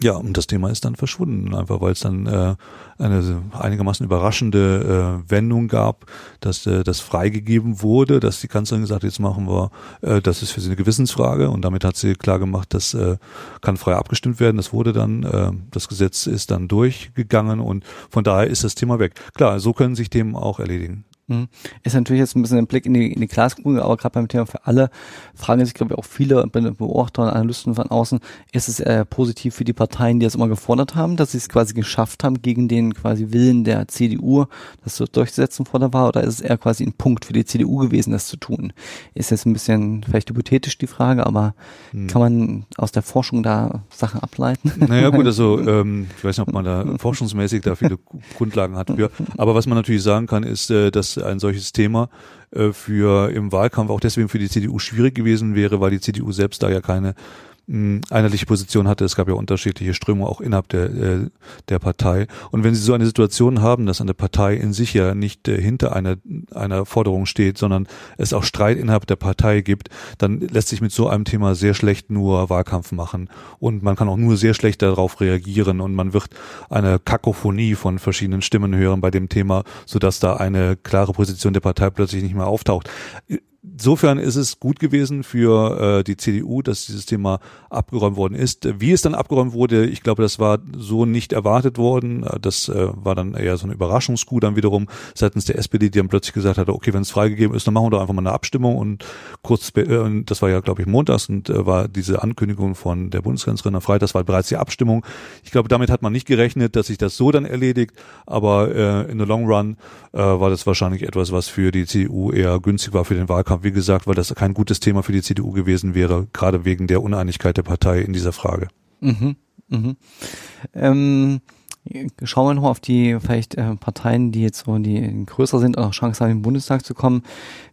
Ja, und das Thema ist dann verschwunden, einfach weil es dann äh, eine einigermaßen überraschende äh, Wendung gab, dass äh, das freigegeben wurde, dass die Kanzlerin gesagt hat, jetzt machen wir, äh, das ist für sie eine Gewissensfrage und damit hat sie klar gemacht, das äh, kann frei abgestimmt werden. Das wurde dann, äh, das Gesetz ist dann durchgegangen und von daher ist das Thema weg. Klar, so können sich Themen auch erledigen. Mhm. Ist natürlich jetzt ein bisschen ein Blick in die, in die Glaskugel, aber gerade beim Thema für alle fragen sich, glaube ich, auch viele Beobachter und Analysten von außen, ist es äh, positiv für die Parteien, die das immer gefordert haben, dass sie es quasi geschafft haben, gegen den quasi Willen der CDU das so durchzusetzen vor der Wahl, oder ist es eher quasi ein Punkt für die CDU gewesen, das zu tun? Ist jetzt ein bisschen vielleicht hypothetisch die Frage, aber hm. kann man aus der Forschung da Sachen ableiten? Naja gut, also ähm, ich weiß nicht, ob man da forschungsmäßig da viele Grundlagen hat für, aber was man natürlich sagen kann, ist, äh, dass ein solches Thema äh, für im Wahlkampf auch deswegen für die CDU schwierig gewesen wäre, weil die CDU selbst da ja keine einheitliche Position hatte. Es gab ja unterschiedliche Strömungen auch innerhalb der, äh, der Partei. Und wenn Sie so eine Situation haben, dass eine Partei in sich ja nicht äh, hinter einer, einer Forderung steht, sondern es auch Streit innerhalb der Partei gibt, dann lässt sich mit so einem Thema sehr schlecht nur Wahlkampf machen. Und man kann auch nur sehr schlecht darauf reagieren und man wird eine Kakophonie von verschiedenen Stimmen hören bei dem Thema, sodass da eine klare Position der Partei plötzlich nicht mehr auftaucht insofern ist es gut gewesen für äh, die CDU, dass dieses Thema abgeräumt worden ist. Wie es dann abgeräumt wurde, ich glaube, das war so nicht erwartet worden. Das äh, war dann eher so ein Überraschungsgut dann wiederum seitens der SPD, die dann plötzlich gesagt hat, okay, wenn es freigegeben ist, dann machen wir doch einfach mal eine Abstimmung und kurz, äh, das war ja, glaube ich, montags und äh, war diese Ankündigung von der Bundeskanzlerin am Freitag, das war bereits die Abstimmung. Ich glaube, damit hat man nicht gerechnet, dass sich das so dann erledigt, aber äh, in the long run äh, war das wahrscheinlich etwas, was für die CDU eher günstig war für den Wahlkampf wie gesagt, weil das kein gutes Thema für die CDU gewesen wäre, gerade wegen der Uneinigkeit der Partei in dieser Frage. Mhm, mhm. Ähm, schauen wir noch auf die vielleicht äh, Parteien, die jetzt so die größer sind und auch Chance haben, in Bundestag zu kommen.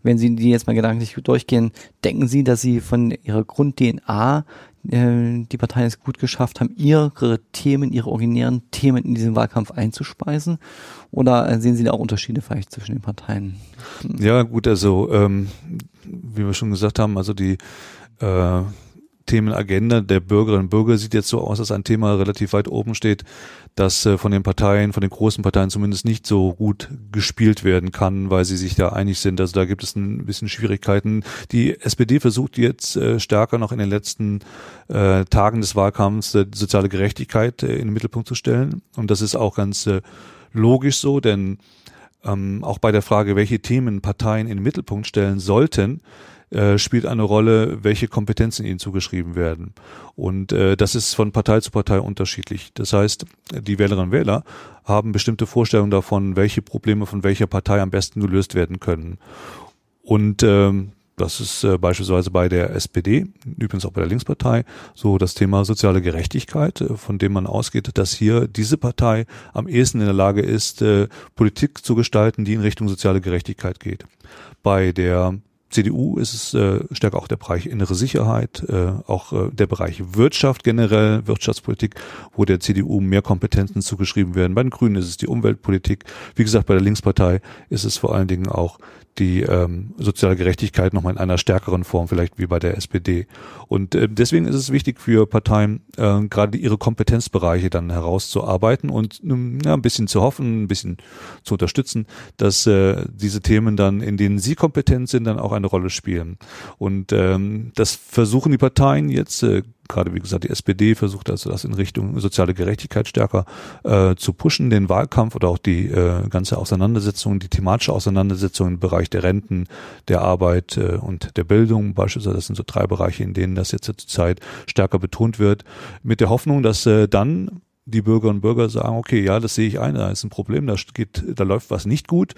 Wenn Sie die jetzt mal gedanklich durchgehen, denken Sie, dass Sie von Ihrer Grund-DNA äh, die Parteien es gut geschafft haben, ihre Themen, ihre originären Themen in diesen Wahlkampf einzuspeisen? Oder äh, sehen Sie da auch Unterschiede vielleicht zwischen den Parteien? Ja, gut, also ähm, wie wir schon gesagt haben, also die äh, Themenagenda der Bürgerinnen und Bürger sieht jetzt so aus, dass ein Thema relativ weit oben steht, das äh, von den Parteien, von den großen Parteien zumindest nicht so gut gespielt werden kann, weil sie sich da einig sind. Also da gibt es ein bisschen Schwierigkeiten. Die SPD versucht jetzt äh, stärker noch in den letzten äh, Tagen des Wahlkampfs soziale Gerechtigkeit in den Mittelpunkt zu stellen. Und das ist auch ganz logisch so, denn ähm, auch bei der Frage, welche Themen Parteien in den Mittelpunkt stellen sollten, äh, spielt eine Rolle, welche Kompetenzen ihnen zugeschrieben werden. Und äh, das ist von Partei zu Partei unterschiedlich. Das heißt, die Wählerinnen und Wähler haben bestimmte Vorstellungen davon, welche Probleme von welcher Partei am besten gelöst werden können. Und ähm, das ist äh, beispielsweise bei der SPD, übrigens auch bei der Linkspartei, so das Thema soziale Gerechtigkeit, äh, von dem man ausgeht, dass hier diese Partei am ehesten in der Lage ist, äh, Politik zu gestalten, die in Richtung soziale Gerechtigkeit geht. Bei der CDU ist es äh, stärker auch der Bereich innere Sicherheit, äh, auch äh, der Bereich Wirtschaft generell, Wirtschaftspolitik, wo der CDU mehr Kompetenzen zugeschrieben werden. Bei den Grünen ist es die Umweltpolitik. Wie gesagt, bei der Linkspartei ist es vor allen Dingen auch die ähm, soziale Gerechtigkeit nochmal in einer stärkeren Form, vielleicht wie bei der SPD. Und äh, deswegen ist es wichtig für Parteien, äh, gerade ihre Kompetenzbereiche dann herauszuarbeiten und ähm, ja, ein bisschen zu hoffen, ein bisschen zu unterstützen, dass äh, diese Themen dann, in denen sie kompetent sind, dann auch eine Rolle spielen. Und ähm, das versuchen die Parteien jetzt äh, gerade wie gesagt die SPD versucht also das in Richtung soziale Gerechtigkeit stärker äh, zu pushen, den Wahlkampf oder auch die äh, ganze Auseinandersetzung, die thematische Auseinandersetzung im Bereich der Renten, der Arbeit äh, und der Bildung beispielsweise. Das sind so drei Bereiche, in denen das jetzt zur Zeit stärker betont wird, mit der Hoffnung, dass äh, dann die Bürgerinnen und Bürger sagen, okay, ja, das sehe ich ein, da ist ein Problem, da geht, da läuft was nicht gut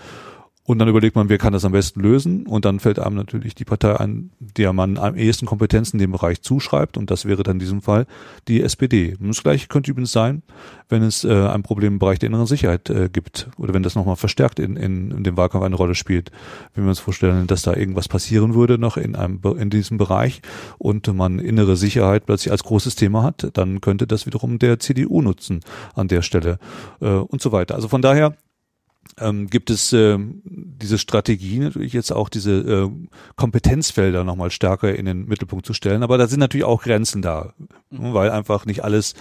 und dann überlegt man, wer kann das am besten lösen? Und dann fällt einem natürlich die Partei ein, der man am ehesten Kompetenzen in dem Bereich zuschreibt. Und das wäre dann in diesem Fall die SPD. Und das gleiche könnte übrigens sein, wenn es äh, ein Problem im Bereich der inneren Sicherheit äh, gibt. Oder wenn das nochmal verstärkt in, in, in dem Wahlkampf eine Rolle spielt. Wenn wir uns vorstellen, dass da irgendwas passieren würde noch in einem, in diesem Bereich und man innere Sicherheit plötzlich als großes Thema hat, dann könnte das wiederum der CDU nutzen an der Stelle äh, und so weiter. Also von daher, ähm, gibt es äh, diese Strategie natürlich jetzt auch diese äh, Kompetenzfelder nochmal stärker in den Mittelpunkt zu stellen. Aber da sind natürlich auch Grenzen da, mhm. weil einfach nicht alles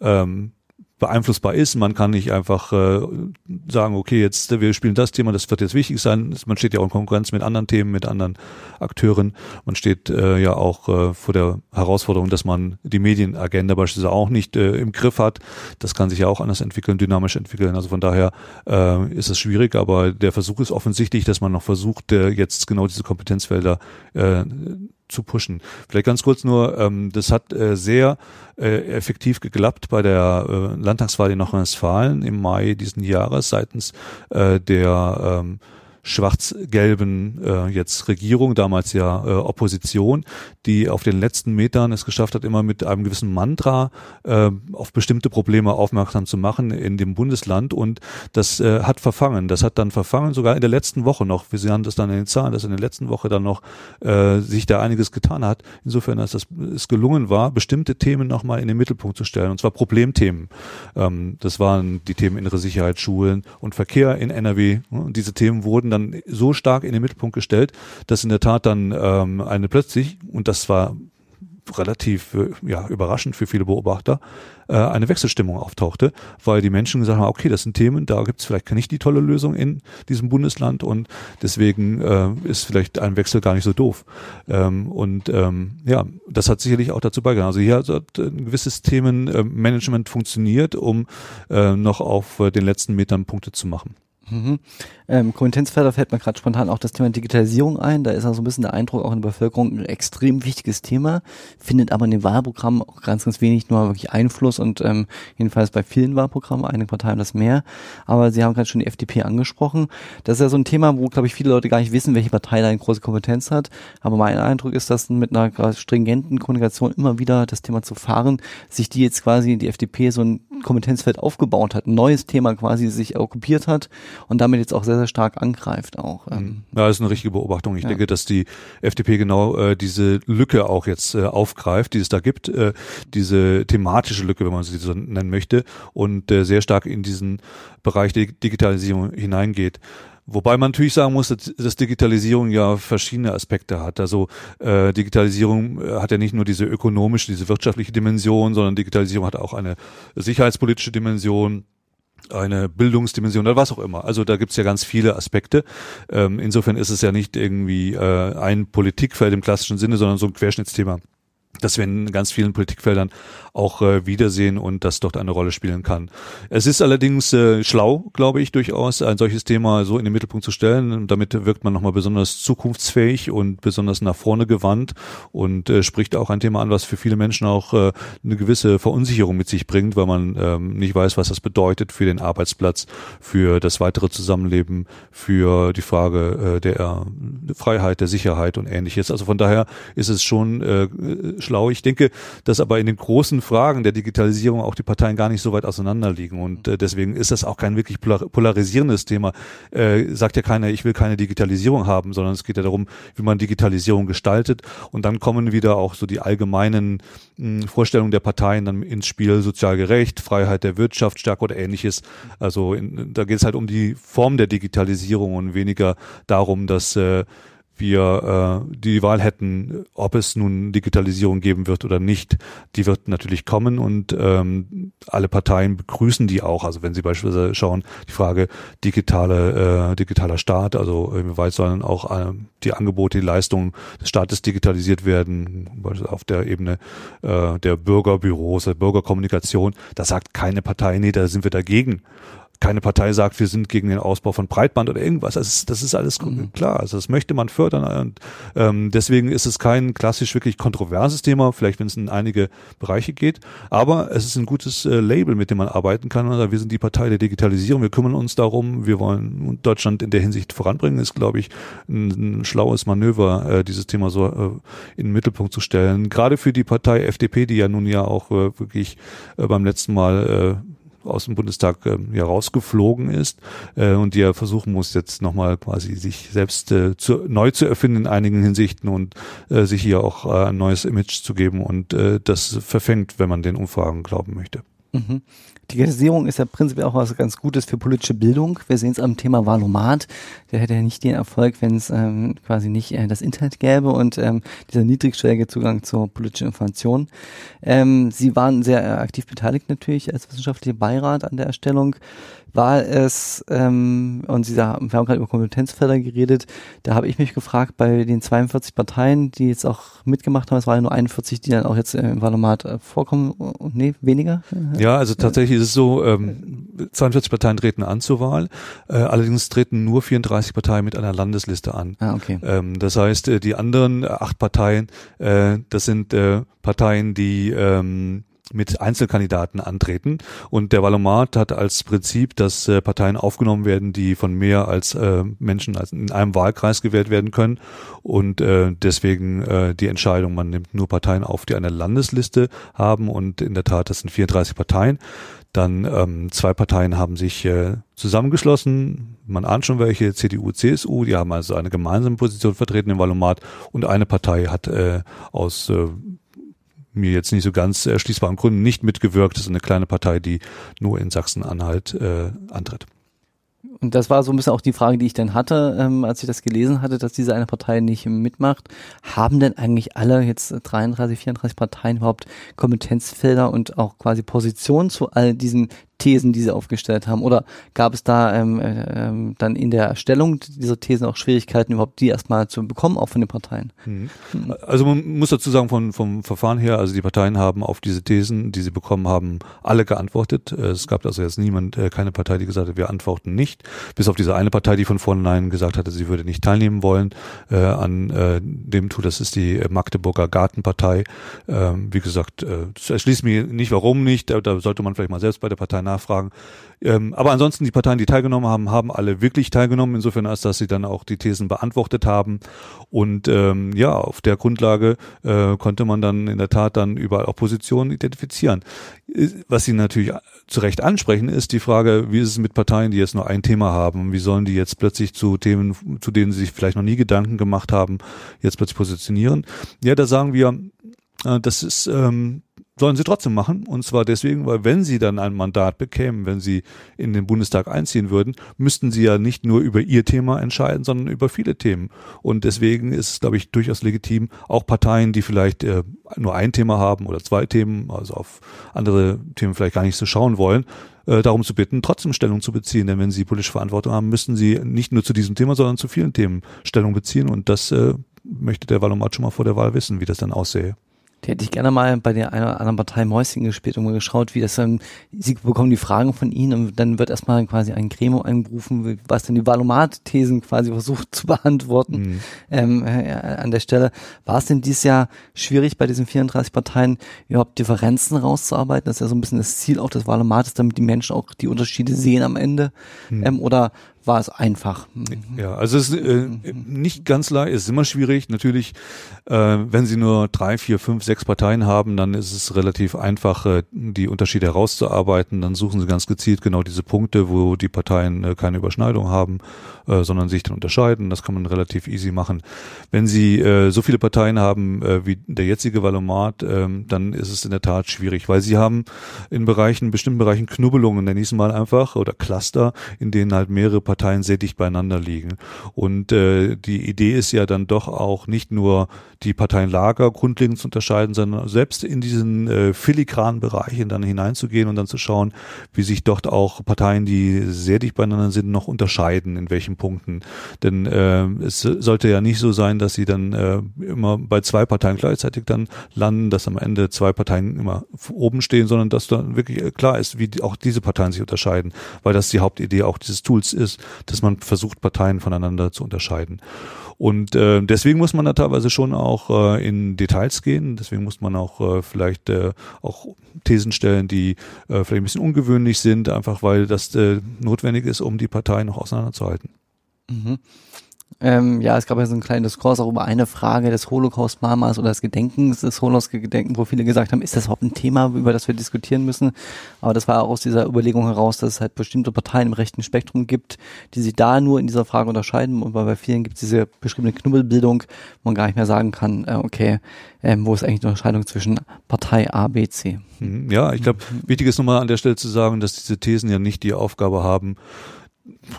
ähm, beeinflussbar ist. Man kann nicht einfach äh, sagen, okay, jetzt wir spielen das Thema, das wird jetzt wichtig sein. Man steht ja auch in Konkurrenz mit anderen Themen, mit anderen Akteuren. Man steht äh, ja auch äh, vor der Herausforderung, dass man die Medienagenda beispielsweise auch nicht äh, im Griff hat. Das kann sich ja auch anders entwickeln, dynamisch entwickeln. Also von daher äh, ist es schwierig, aber der Versuch ist offensichtlich, dass man noch versucht, äh, jetzt genau diese Kompetenzfelder äh, zu pushen. Vielleicht ganz kurz nur, ähm, das hat äh, sehr äh, effektiv geklappt bei der äh, Landtagswahl in Nordrhein-Westfalen im Mai diesen Jahres seitens äh, der ähm, schwarz-gelben äh, jetzt Regierung, damals ja äh, Opposition, die auf den letzten Metern es geschafft hat, immer mit einem gewissen Mantra äh, auf bestimmte Probleme aufmerksam zu machen in dem Bundesland und das äh, hat verfangen. Das hat dann verfangen, sogar in der letzten Woche noch. Wir sehen das dann in den Zahlen, dass in der letzten Woche dann noch äh, sich da einiges getan hat. Insofern, dass das, es gelungen war, bestimmte Themen nochmal in den Mittelpunkt zu stellen, und zwar Problemthemen. Ähm, das waren die Themen innere Sicherheit, Schulen und Verkehr in NRW. Und diese Themen wurden dann dann so stark in den Mittelpunkt gestellt, dass in der Tat dann ähm, eine plötzlich, und das war relativ äh, ja, überraschend für viele Beobachter, äh, eine Wechselstimmung auftauchte, weil die Menschen gesagt haben, okay, das sind Themen, da gibt es vielleicht nicht die tolle Lösung in diesem Bundesland und deswegen äh, ist vielleicht ein Wechsel gar nicht so doof. Ähm, und ähm, ja, das hat sicherlich auch dazu beigetragen. Also hier hat ein gewisses Themenmanagement funktioniert, um äh, noch auf äh, den letzten Metern Punkte zu machen. Mhm. Ähm, Kompetenzfelder fällt mir gerade spontan auch das Thema Digitalisierung ein. Da ist also ein bisschen der Eindruck auch in der Bevölkerung ein extrem wichtiges Thema, findet aber in den Wahlprogrammen auch ganz, ganz wenig nur wirklich Einfluss und ähm, jedenfalls bei vielen Wahlprogrammen, einige Parteien das mehr. Aber Sie haben gerade schon die FDP angesprochen. Das ist ja so ein Thema, wo, glaube ich, viele Leute gar nicht wissen, welche Partei da eine große Kompetenz hat. Aber mein Eindruck ist, dass mit einer stringenten Kommunikation immer wieder das Thema zu fahren, sich die jetzt quasi die FDP so ein Kompetenzfeld aufgebaut hat, ein neues Thema quasi sich okkupiert hat und damit jetzt auch sehr, sehr stark angreift auch. Ähm. Mhm. Ja, das ist eine richtige Beobachtung. Ich ja. denke, dass die FDP genau äh, diese Lücke auch jetzt äh, aufgreift, die es da gibt, äh, diese thematische Lücke, wenn man sie so nennen möchte, und äh, sehr stark in diesen Bereich der Digitalisierung hineingeht. Wobei man natürlich sagen muss, dass Digitalisierung ja verschiedene Aspekte hat. Also äh, Digitalisierung äh, hat ja nicht nur diese ökonomische, diese wirtschaftliche Dimension, sondern Digitalisierung hat auch eine sicherheitspolitische Dimension eine Bildungsdimension oder was auch immer. Also da gibt's ja ganz viele Aspekte. Ähm, insofern ist es ja nicht irgendwie äh, ein Politikfeld im klassischen Sinne, sondern so ein Querschnittsthema dass wir in ganz vielen Politikfeldern auch äh, wiedersehen und das dort eine Rolle spielen kann. Es ist allerdings äh, schlau, glaube ich, durchaus ein solches Thema so in den Mittelpunkt zu stellen. Damit wirkt man nochmal besonders zukunftsfähig und besonders nach vorne gewandt und äh, spricht auch ein Thema an, was für viele Menschen auch äh, eine gewisse Verunsicherung mit sich bringt, weil man ähm, nicht weiß, was das bedeutet für den Arbeitsplatz, für das weitere Zusammenleben, für die Frage äh, der Freiheit, der Sicherheit und ähnliches. Also von daher ist es schon äh, schlau. Ich denke, dass aber in den großen Fragen der Digitalisierung auch die Parteien gar nicht so weit auseinander liegen und äh, deswegen ist das auch kein wirklich polarisierendes Thema. Äh, sagt ja keiner, ich will keine Digitalisierung haben, sondern es geht ja darum, wie man Digitalisierung gestaltet und dann kommen wieder auch so die allgemeinen mh, hm, Vorstellungen der Parteien dann ins Spiel, sozial gerecht, Freiheit der Wirtschaft, Stärke oder ähnliches. Also in, da geht es halt um die Form der Digitalisierung und weniger darum, dass äh, wir äh, die Wahl hätten, ob es nun Digitalisierung geben wird oder nicht, die wird natürlich kommen und ähm, alle Parteien begrüßen die auch. Also wenn Sie beispielsweise schauen, die Frage digitale äh, digitaler Staat, also inwieweit sollen auch äh, die Angebote, die Leistungen des Staates digitalisiert werden, beispielsweise auf der Ebene äh, der Bürgerbüros, der Bürgerkommunikation, da sagt keine Partei, nee, da sind wir dagegen keine Partei sagt, wir sind gegen den Ausbau von Breitband oder irgendwas. Das ist, das ist alles mhm. klar. Also das möchte man fördern. Und ähm, deswegen ist es kein klassisch wirklich kontroverses Thema, vielleicht wenn es in einige Bereiche geht. Aber es ist ein gutes äh, Label, mit dem man arbeiten kann. Also wir sind die Partei der Digitalisierung. Wir kümmern uns darum. Wir wollen Deutschland in der Hinsicht voranbringen. Ist, glaube ich, ein, ein schlaues Manöver, äh, dieses Thema so äh, in den Mittelpunkt zu stellen. Gerade für die Partei FDP, die ja nun ja auch äh, wirklich äh, beim letzten Mal äh, aus dem Bundestag äh, ja rausgeflogen ist äh, und die ja versuchen muss, jetzt nochmal quasi sich selbst äh, zu, neu zu erfinden in einigen Hinsichten und äh, sich hier auch äh, ein neues Image zu geben und äh, das verfängt, wenn man den Umfragen glauben möchte. Mhm. Digitalisierung ist ja prinzipiell auch was ganz Gutes für politische Bildung. Wir sehen es am Thema Valomat. Der hätte ja nicht den Erfolg, wenn es ähm, quasi nicht äh, das Internet gäbe und ähm, dieser niedrigschwellige Zugang zur politischen Information. Ähm, Sie waren sehr äh, aktiv beteiligt natürlich als wissenschaftlicher Beirat an der Erstellung war es, ähm, und Sie sagen, wir haben gerade über Kompetenzfelder geredet, da habe ich mich gefragt, bei den 42 Parteien, die jetzt auch mitgemacht haben, es waren ja nur 41, die dann auch jetzt im Wahlomat äh, vorkommen, nee, weniger? Ja, also tatsächlich ist es so, ähm, 42 Parteien treten an zur Wahl, äh, allerdings treten nur 34 Parteien mit einer Landesliste an. Ah, okay. Ähm, das heißt, äh, die anderen acht Parteien, äh, das sind äh, Parteien, die ähm, mit Einzelkandidaten antreten. Und der Wahlomat hat als Prinzip, dass äh, Parteien aufgenommen werden, die von mehr als äh, Menschen als in einem Wahlkreis gewählt werden können. Und äh, deswegen äh, die Entscheidung, man nimmt nur Parteien auf, die eine Landesliste haben. Und in der Tat, das sind 34 Parteien. Dann ähm, zwei Parteien haben sich äh, zusammengeschlossen. Man ahnt schon welche, CDU, CSU, die haben also eine gemeinsame Position vertreten im Wahlomat. Und eine Partei hat äh, aus äh, mir jetzt nicht so ganz erschließbaren Gründen nicht mitgewirkt. Das ist eine kleine Partei, die nur in Sachsen-Anhalt äh, antritt. Und das war so ein bisschen auch die Frage, die ich dann hatte, ähm, als ich das gelesen hatte, dass diese eine Partei nicht mitmacht. Haben denn eigentlich alle jetzt 33, 34 Parteien überhaupt Kompetenzfelder und auch quasi Positionen zu all diesen Thesen, die sie aufgestellt haben? Oder gab es da ähm, äh, dann in der Erstellung dieser Thesen auch Schwierigkeiten, überhaupt die erstmal zu bekommen, auch von den Parteien? Mhm. Also man muss dazu sagen, von, vom Verfahren her, also die Parteien haben auf diese Thesen, die sie bekommen haben, alle geantwortet. Es gab also jetzt niemand, äh, keine Partei, die gesagt hat, wir antworten nicht. Bis auf diese eine Partei, die von vornherein gesagt hatte, sie würde nicht teilnehmen wollen äh, an äh, dem Tool. Das ist die Magdeburger Gartenpartei. Ähm, wie gesagt, äh, das erschließt mir nicht, warum nicht. Da, da sollte man vielleicht mal selbst bei der Partei nachfragen. Ähm, aber ansonsten die Parteien, die teilgenommen haben, haben alle wirklich teilgenommen, insofern als dass sie dann auch die Thesen beantwortet haben. Und ähm, ja, auf der Grundlage äh, konnte man dann in der Tat dann überall auch Positionen identifizieren. Was Sie natürlich zu Recht ansprechen, ist die Frage, wie ist es mit Parteien, die jetzt nur ein Thema haben? Wie sollen die jetzt plötzlich zu Themen, zu denen sie sich vielleicht noch nie Gedanken gemacht haben, jetzt plötzlich positionieren? Ja, da sagen wir, äh, das ist ähm, sollen sie trotzdem machen. Und zwar deswegen, weil wenn sie dann ein Mandat bekämen, wenn sie in den Bundestag einziehen würden, müssten sie ja nicht nur über ihr Thema entscheiden, sondern über viele Themen. Und deswegen ist es, glaube ich, durchaus legitim, auch Parteien, die vielleicht äh, nur ein Thema haben oder zwei Themen, also auf andere Themen vielleicht gar nicht so schauen wollen, äh, darum zu bitten, trotzdem Stellung zu beziehen. Denn wenn sie politische Verantwortung haben, müssen sie nicht nur zu diesem Thema, sondern zu vielen Themen Stellung beziehen. Und das äh, möchte der Wahlomat schon mal vor der Wahl wissen, wie das dann aussähe. Die hätte ich gerne mal bei der einen oder anderen Partei Mäuschen gespielt und mal geschaut, wie das dann, sie bekommen die Fragen von ihnen und dann wird erstmal quasi ein Gremium einberufen, was dann die Valomat-Thesen quasi versucht zu beantworten. Mhm. Ähm, äh, an der Stelle, war es denn dieses Jahr schwierig bei diesen 34 Parteien überhaupt Differenzen rauszuarbeiten? Das ist ja so ein bisschen das Ziel auch des Valomates, damit die Menschen auch die Unterschiede sehen am Ende. Mhm. Ähm, oder war es einfach. Ja, also es ist äh, nicht ganz leicht, es ist immer schwierig. Natürlich, äh, wenn Sie nur drei, vier, fünf, sechs Parteien haben, dann ist es relativ einfach, äh, die Unterschiede herauszuarbeiten. Dann suchen Sie ganz gezielt genau diese Punkte, wo die Parteien äh, keine Überschneidung haben, äh, sondern sich dann unterscheiden. Das kann man relativ easy machen. Wenn Sie äh, so viele Parteien haben wie der jetzige Valomat, äh, dann ist es in der Tat schwierig, weil Sie haben in Bereichen, bestimmten Bereichen Knubbelungen, nenne ich es mal einfach, oder Cluster, in denen halt mehrere Parteien Parteien sehr dicht beieinander liegen. Und äh, die Idee ist ja dann doch auch nicht nur die Parteienlager grundlegend zu unterscheiden, sondern selbst in diesen äh, filigranen Bereichen dann hineinzugehen und dann zu schauen, wie sich dort auch Parteien, die sehr dicht beieinander sind, noch unterscheiden, in welchen Punkten. Denn äh, es sollte ja nicht so sein, dass sie dann äh, immer bei zwei Parteien gleichzeitig dann landen, dass am Ende zwei Parteien immer oben stehen, sondern dass dann wirklich klar ist, wie die, auch diese Parteien sich unterscheiden, weil das die Hauptidee auch dieses Tools ist, dass man versucht, Parteien voneinander zu unterscheiden. Und äh, deswegen muss man da teilweise schon auch äh, in Details gehen. Deswegen muss man auch äh, vielleicht äh, auch Thesen stellen, die äh, vielleicht ein bisschen ungewöhnlich sind, einfach weil das äh, notwendig ist, um die Parteien noch auseinanderzuhalten. Mhm. Ähm, ja, es gab ja so einen kleinen Diskurs auch über eine Frage des Holocaust-Mamas oder des Gedenkens des Holocaust-Gedenken, wo viele gesagt haben, ist das überhaupt ein Thema, über das wir diskutieren müssen? Aber das war auch aus dieser Überlegung heraus, dass es halt bestimmte Parteien im rechten Spektrum gibt, die sich da nur in dieser Frage unterscheiden. Und bei vielen gibt es diese beschriebene Knubbelbildung, wo man gar nicht mehr sagen kann, äh, okay, ähm, wo ist eigentlich die Unterscheidung zwischen Partei A, B, C? Mhm. Ja, ich glaube, wichtig ist nochmal an der Stelle zu sagen, dass diese Thesen ja nicht die Aufgabe haben,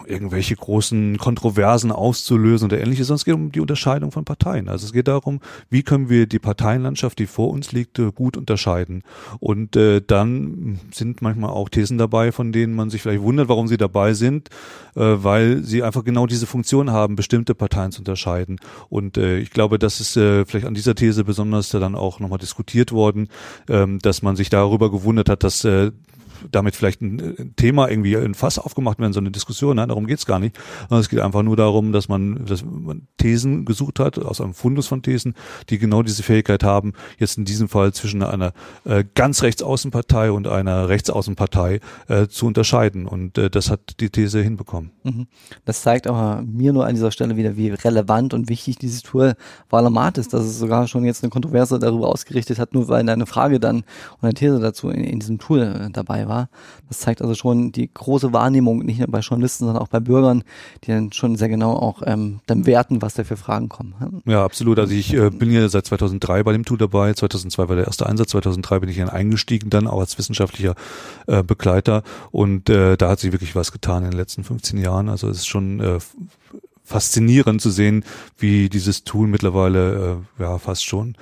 irgendwelche großen Kontroversen auszulösen oder ähnliches, sondern es geht um die Unterscheidung von Parteien. Also es geht darum, wie können wir die Parteienlandschaft, die vor uns liegt, äh, gut unterscheiden. Und äh, dann sind manchmal auch Thesen dabei, von denen man sich vielleicht wundert, warum sie dabei sind, äh, weil sie einfach genau diese Funktion haben, bestimmte Parteien zu unterscheiden. Und äh, ich glaube, das ist äh, vielleicht an dieser These besonders dann auch nochmal diskutiert worden, ähm, dass man sich darüber gewundert hat, dass äh, damit vielleicht ein, ein Thema irgendwie ein Fass aufgemacht werden, so eine Diskussion. Nein, darum geht's gar nicht. Es geht einfach nur darum, dass man, dass man Thesen gesucht hat, aus einem Fundus von Thesen, die genau diese Fähigkeit haben, jetzt in diesem Fall zwischen einer äh, ganz rechtsaußenpartei und einer rechtsaußenpartei äh, zu unterscheiden. Und äh, das hat die These hinbekommen. Mhm. Das zeigt aber mir nur an dieser Stelle wieder, wie relevant und wichtig dieses Tool Wahlomat ist, dass es sogar schon jetzt eine Kontroverse darüber ausgerichtet hat, nur weil eine Frage dann und eine These dazu in, in diesem Tool äh, dabei war. Das zeigt also schon die große Wahrnehmung, nicht nur bei Journalisten, sondern auch bei Bürgern, die dann schon sehr genau auch ähm, dann werten, was da für Fragen kommen. Ja, absolut. Also ich äh, bin ja seit 2003 bei dem Tool dabei. 2002 war der erste Einsatz. 2003 bin ich dann eingestiegen, dann auch als wissenschaftlicher äh, Begleiter. Und äh, da hat sich wirklich was getan in den letzten 15 Jahren. Also es ist schon äh, faszinierend zu sehen, wie dieses Tool mittlerweile äh, ja fast schon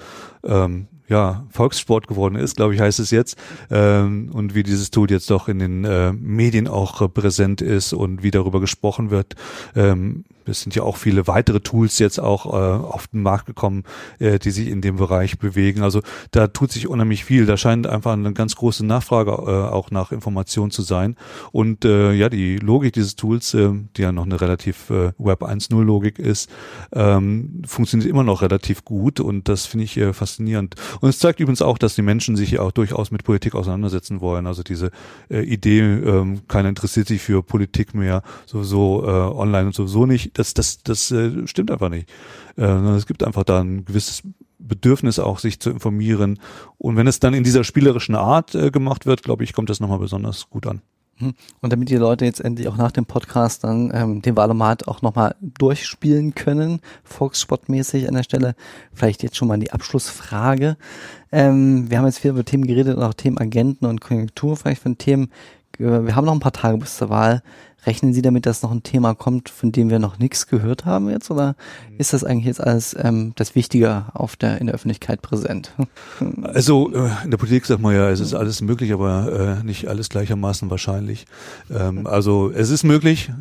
ähm, ja, Volkssport geworden ist, glaube ich, heißt es jetzt. Ähm, und wie dieses Tool jetzt doch in den äh, Medien auch äh, präsent ist und wie darüber gesprochen wird. Ähm, es sind ja auch viele weitere Tools jetzt auch äh, auf den Markt gekommen, äh, die sich in dem Bereich bewegen. Also da tut sich unheimlich viel. Da scheint einfach eine ganz große Nachfrage äh, auch nach Informationen zu sein. Und äh, ja, die Logik dieses Tools, äh, die ja noch eine relativ äh, Web 1.0 Logik ist, ähm, funktioniert immer noch relativ gut und das finde ich äh, faszinierend. Und es zeigt übrigens auch, dass die Menschen sich ja auch durchaus mit Politik auseinandersetzen wollen. Also diese äh, Idee, äh, keiner interessiert sich für Politik mehr, sowieso äh, online und sowieso nicht das, das, das äh, stimmt einfach nicht. Äh, es gibt einfach da ein gewisses Bedürfnis auch, sich zu informieren. Und wenn es dann in dieser spielerischen Art äh, gemacht wird, glaube ich, kommt das nochmal besonders gut an. Hm. Und damit die Leute jetzt endlich auch nach dem Podcast dann ähm, den Wahlomat auch nochmal durchspielen können, Volkssportmäßig an der Stelle, vielleicht jetzt schon mal die Abschlussfrage. Ähm, wir haben jetzt viel über Themen geredet und auch Themen Agenten und Konjunktur, vielleicht von Themen. Wir haben noch ein paar Tage bis zur Wahl. Rechnen Sie damit, dass noch ein Thema kommt, von dem wir noch nichts gehört haben jetzt? Oder mhm. ist das eigentlich jetzt alles ähm, das Wichtige auf der, in der Öffentlichkeit präsent? Also äh, in der Politik sagt man ja, es ist alles möglich, aber äh, nicht alles gleichermaßen wahrscheinlich. Ähm, also es ist möglich,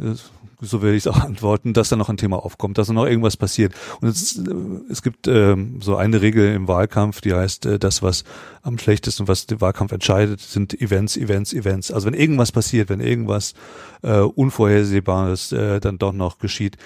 so werde ich es auch antworten, dass da noch ein Thema aufkommt, dass da noch irgendwas passiert. Und es, äh, es gibt ähm, so eine Regel im Wahlkampf, die heißt, äh, das, was am schlechtesten, was den Wahlkampf entscheidet, sind Events, Events, Events. Also wenn irgendwas passiert, wenn irgendwas äh, Unvorhersehbares äh, dann doch noch geschieht,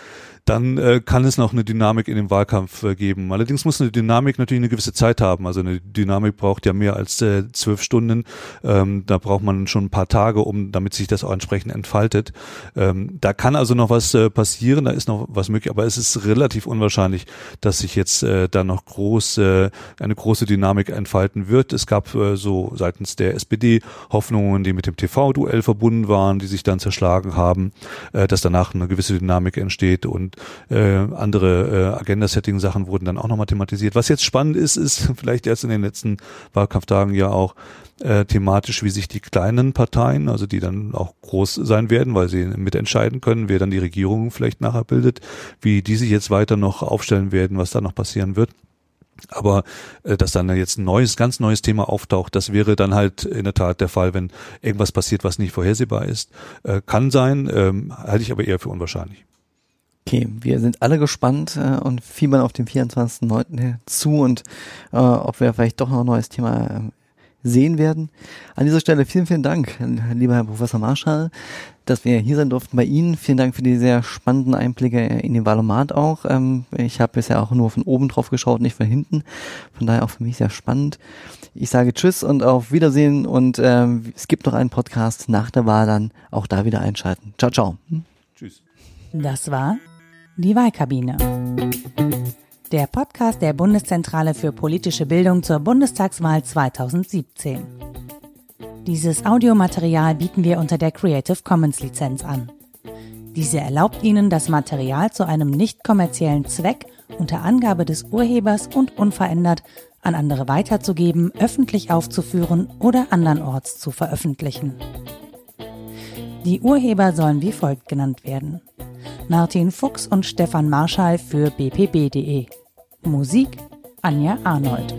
dann äh, kann es noch eine Dynamik in dem Wahlkampf äh, geben. Allerdings muss eine Dynamik natürlich eine gewisse Zeit haben. Also eine Dynamik braucht ja mehr als äh, zwölf Stunden. Ähm, da braucht man schon ein paar Tage, um damit sich das auch entsprechend entfaltet. Ähm, da kann also noch was äh, passieren, da ist noch was möglich, aber es ist relativ unwahrscheinlich, dass sich jetzt äh, da noch groß äh, eine große Dynamik entfalten wird. Es gab äh, so seitens der SPD Hoffnungen, die mit dem TV-Duell verbunden waren, die sich dann zerschlagen haben, äh, dass danach eine gewisse Dynamik entsteht und äh, andere äh, Agenda-Setting-Sachen wurden dann auch nochmal thematisiert. Was jetzt spannend ist, ist vielleicht erst in den letzten Wahlkampftagen ja auch äh, thematisch, wie sich die kleinen Parteien, also die dann auch groß sein werden, weil sie mitentscheiden können, wer dann die Regierung vielleicht nachher bildet, wie die sich jetzt weiter noch aufstellen werden, was da noch passieren wird. Aber äh, dass dann jetzt ein neues, ganz neues Thema auftaucht, das wäre dann halt in der Tat der Fall, wenn irgendwas passiert, was nicht vorhersehbar ist. Äh, kann sein, ähm, halte ich aber eher für unwahrscheinlich. Okay, wir sind alle gespannt äh, und fiebern auf den 24.09. zu und äh, ob wir vielleicht doch noch ein neues Thema äh, sehen werden. An dieser Stelle vielen, vielen Dank, lieber Herr Professor Marschall, dass wir hier sein durften bei Ihnen. Vielen Dank für die sehr spannenden Einblicke in den Valomat auch. Ähm, ich habe bisher auch nur von oben drauf geschaut, nicht von hinten. Von daher auch für mich sehr spannend. Ich sage Tschüss und auf Wiedersehen und ähm, es gibt noch einen Podcast nach der Wahl dann auch da wieder einschalten. Ciao, ciao. Tschüss. Das war Die Wahlkabine. Der Podcast der Bundeszentrale für politische Bildung zur Bundestagswahl 2017. Dieses Audiomaterial bieten wir unter der Creative Commons Lizenz an. Diese erlaubt Ihnen, das Material zu einem nicht kommerziellen Zweck unter Angabe des Urhebers und unverändert an andere weiterzugeben, öffentlich aufzuführen oder andernorts zu veröffentlichen. Die Urheber sollen wie folgt genannt werden. Martin Fuchs und Stefan Marschall für bpb.de. Musik Anja Arnold.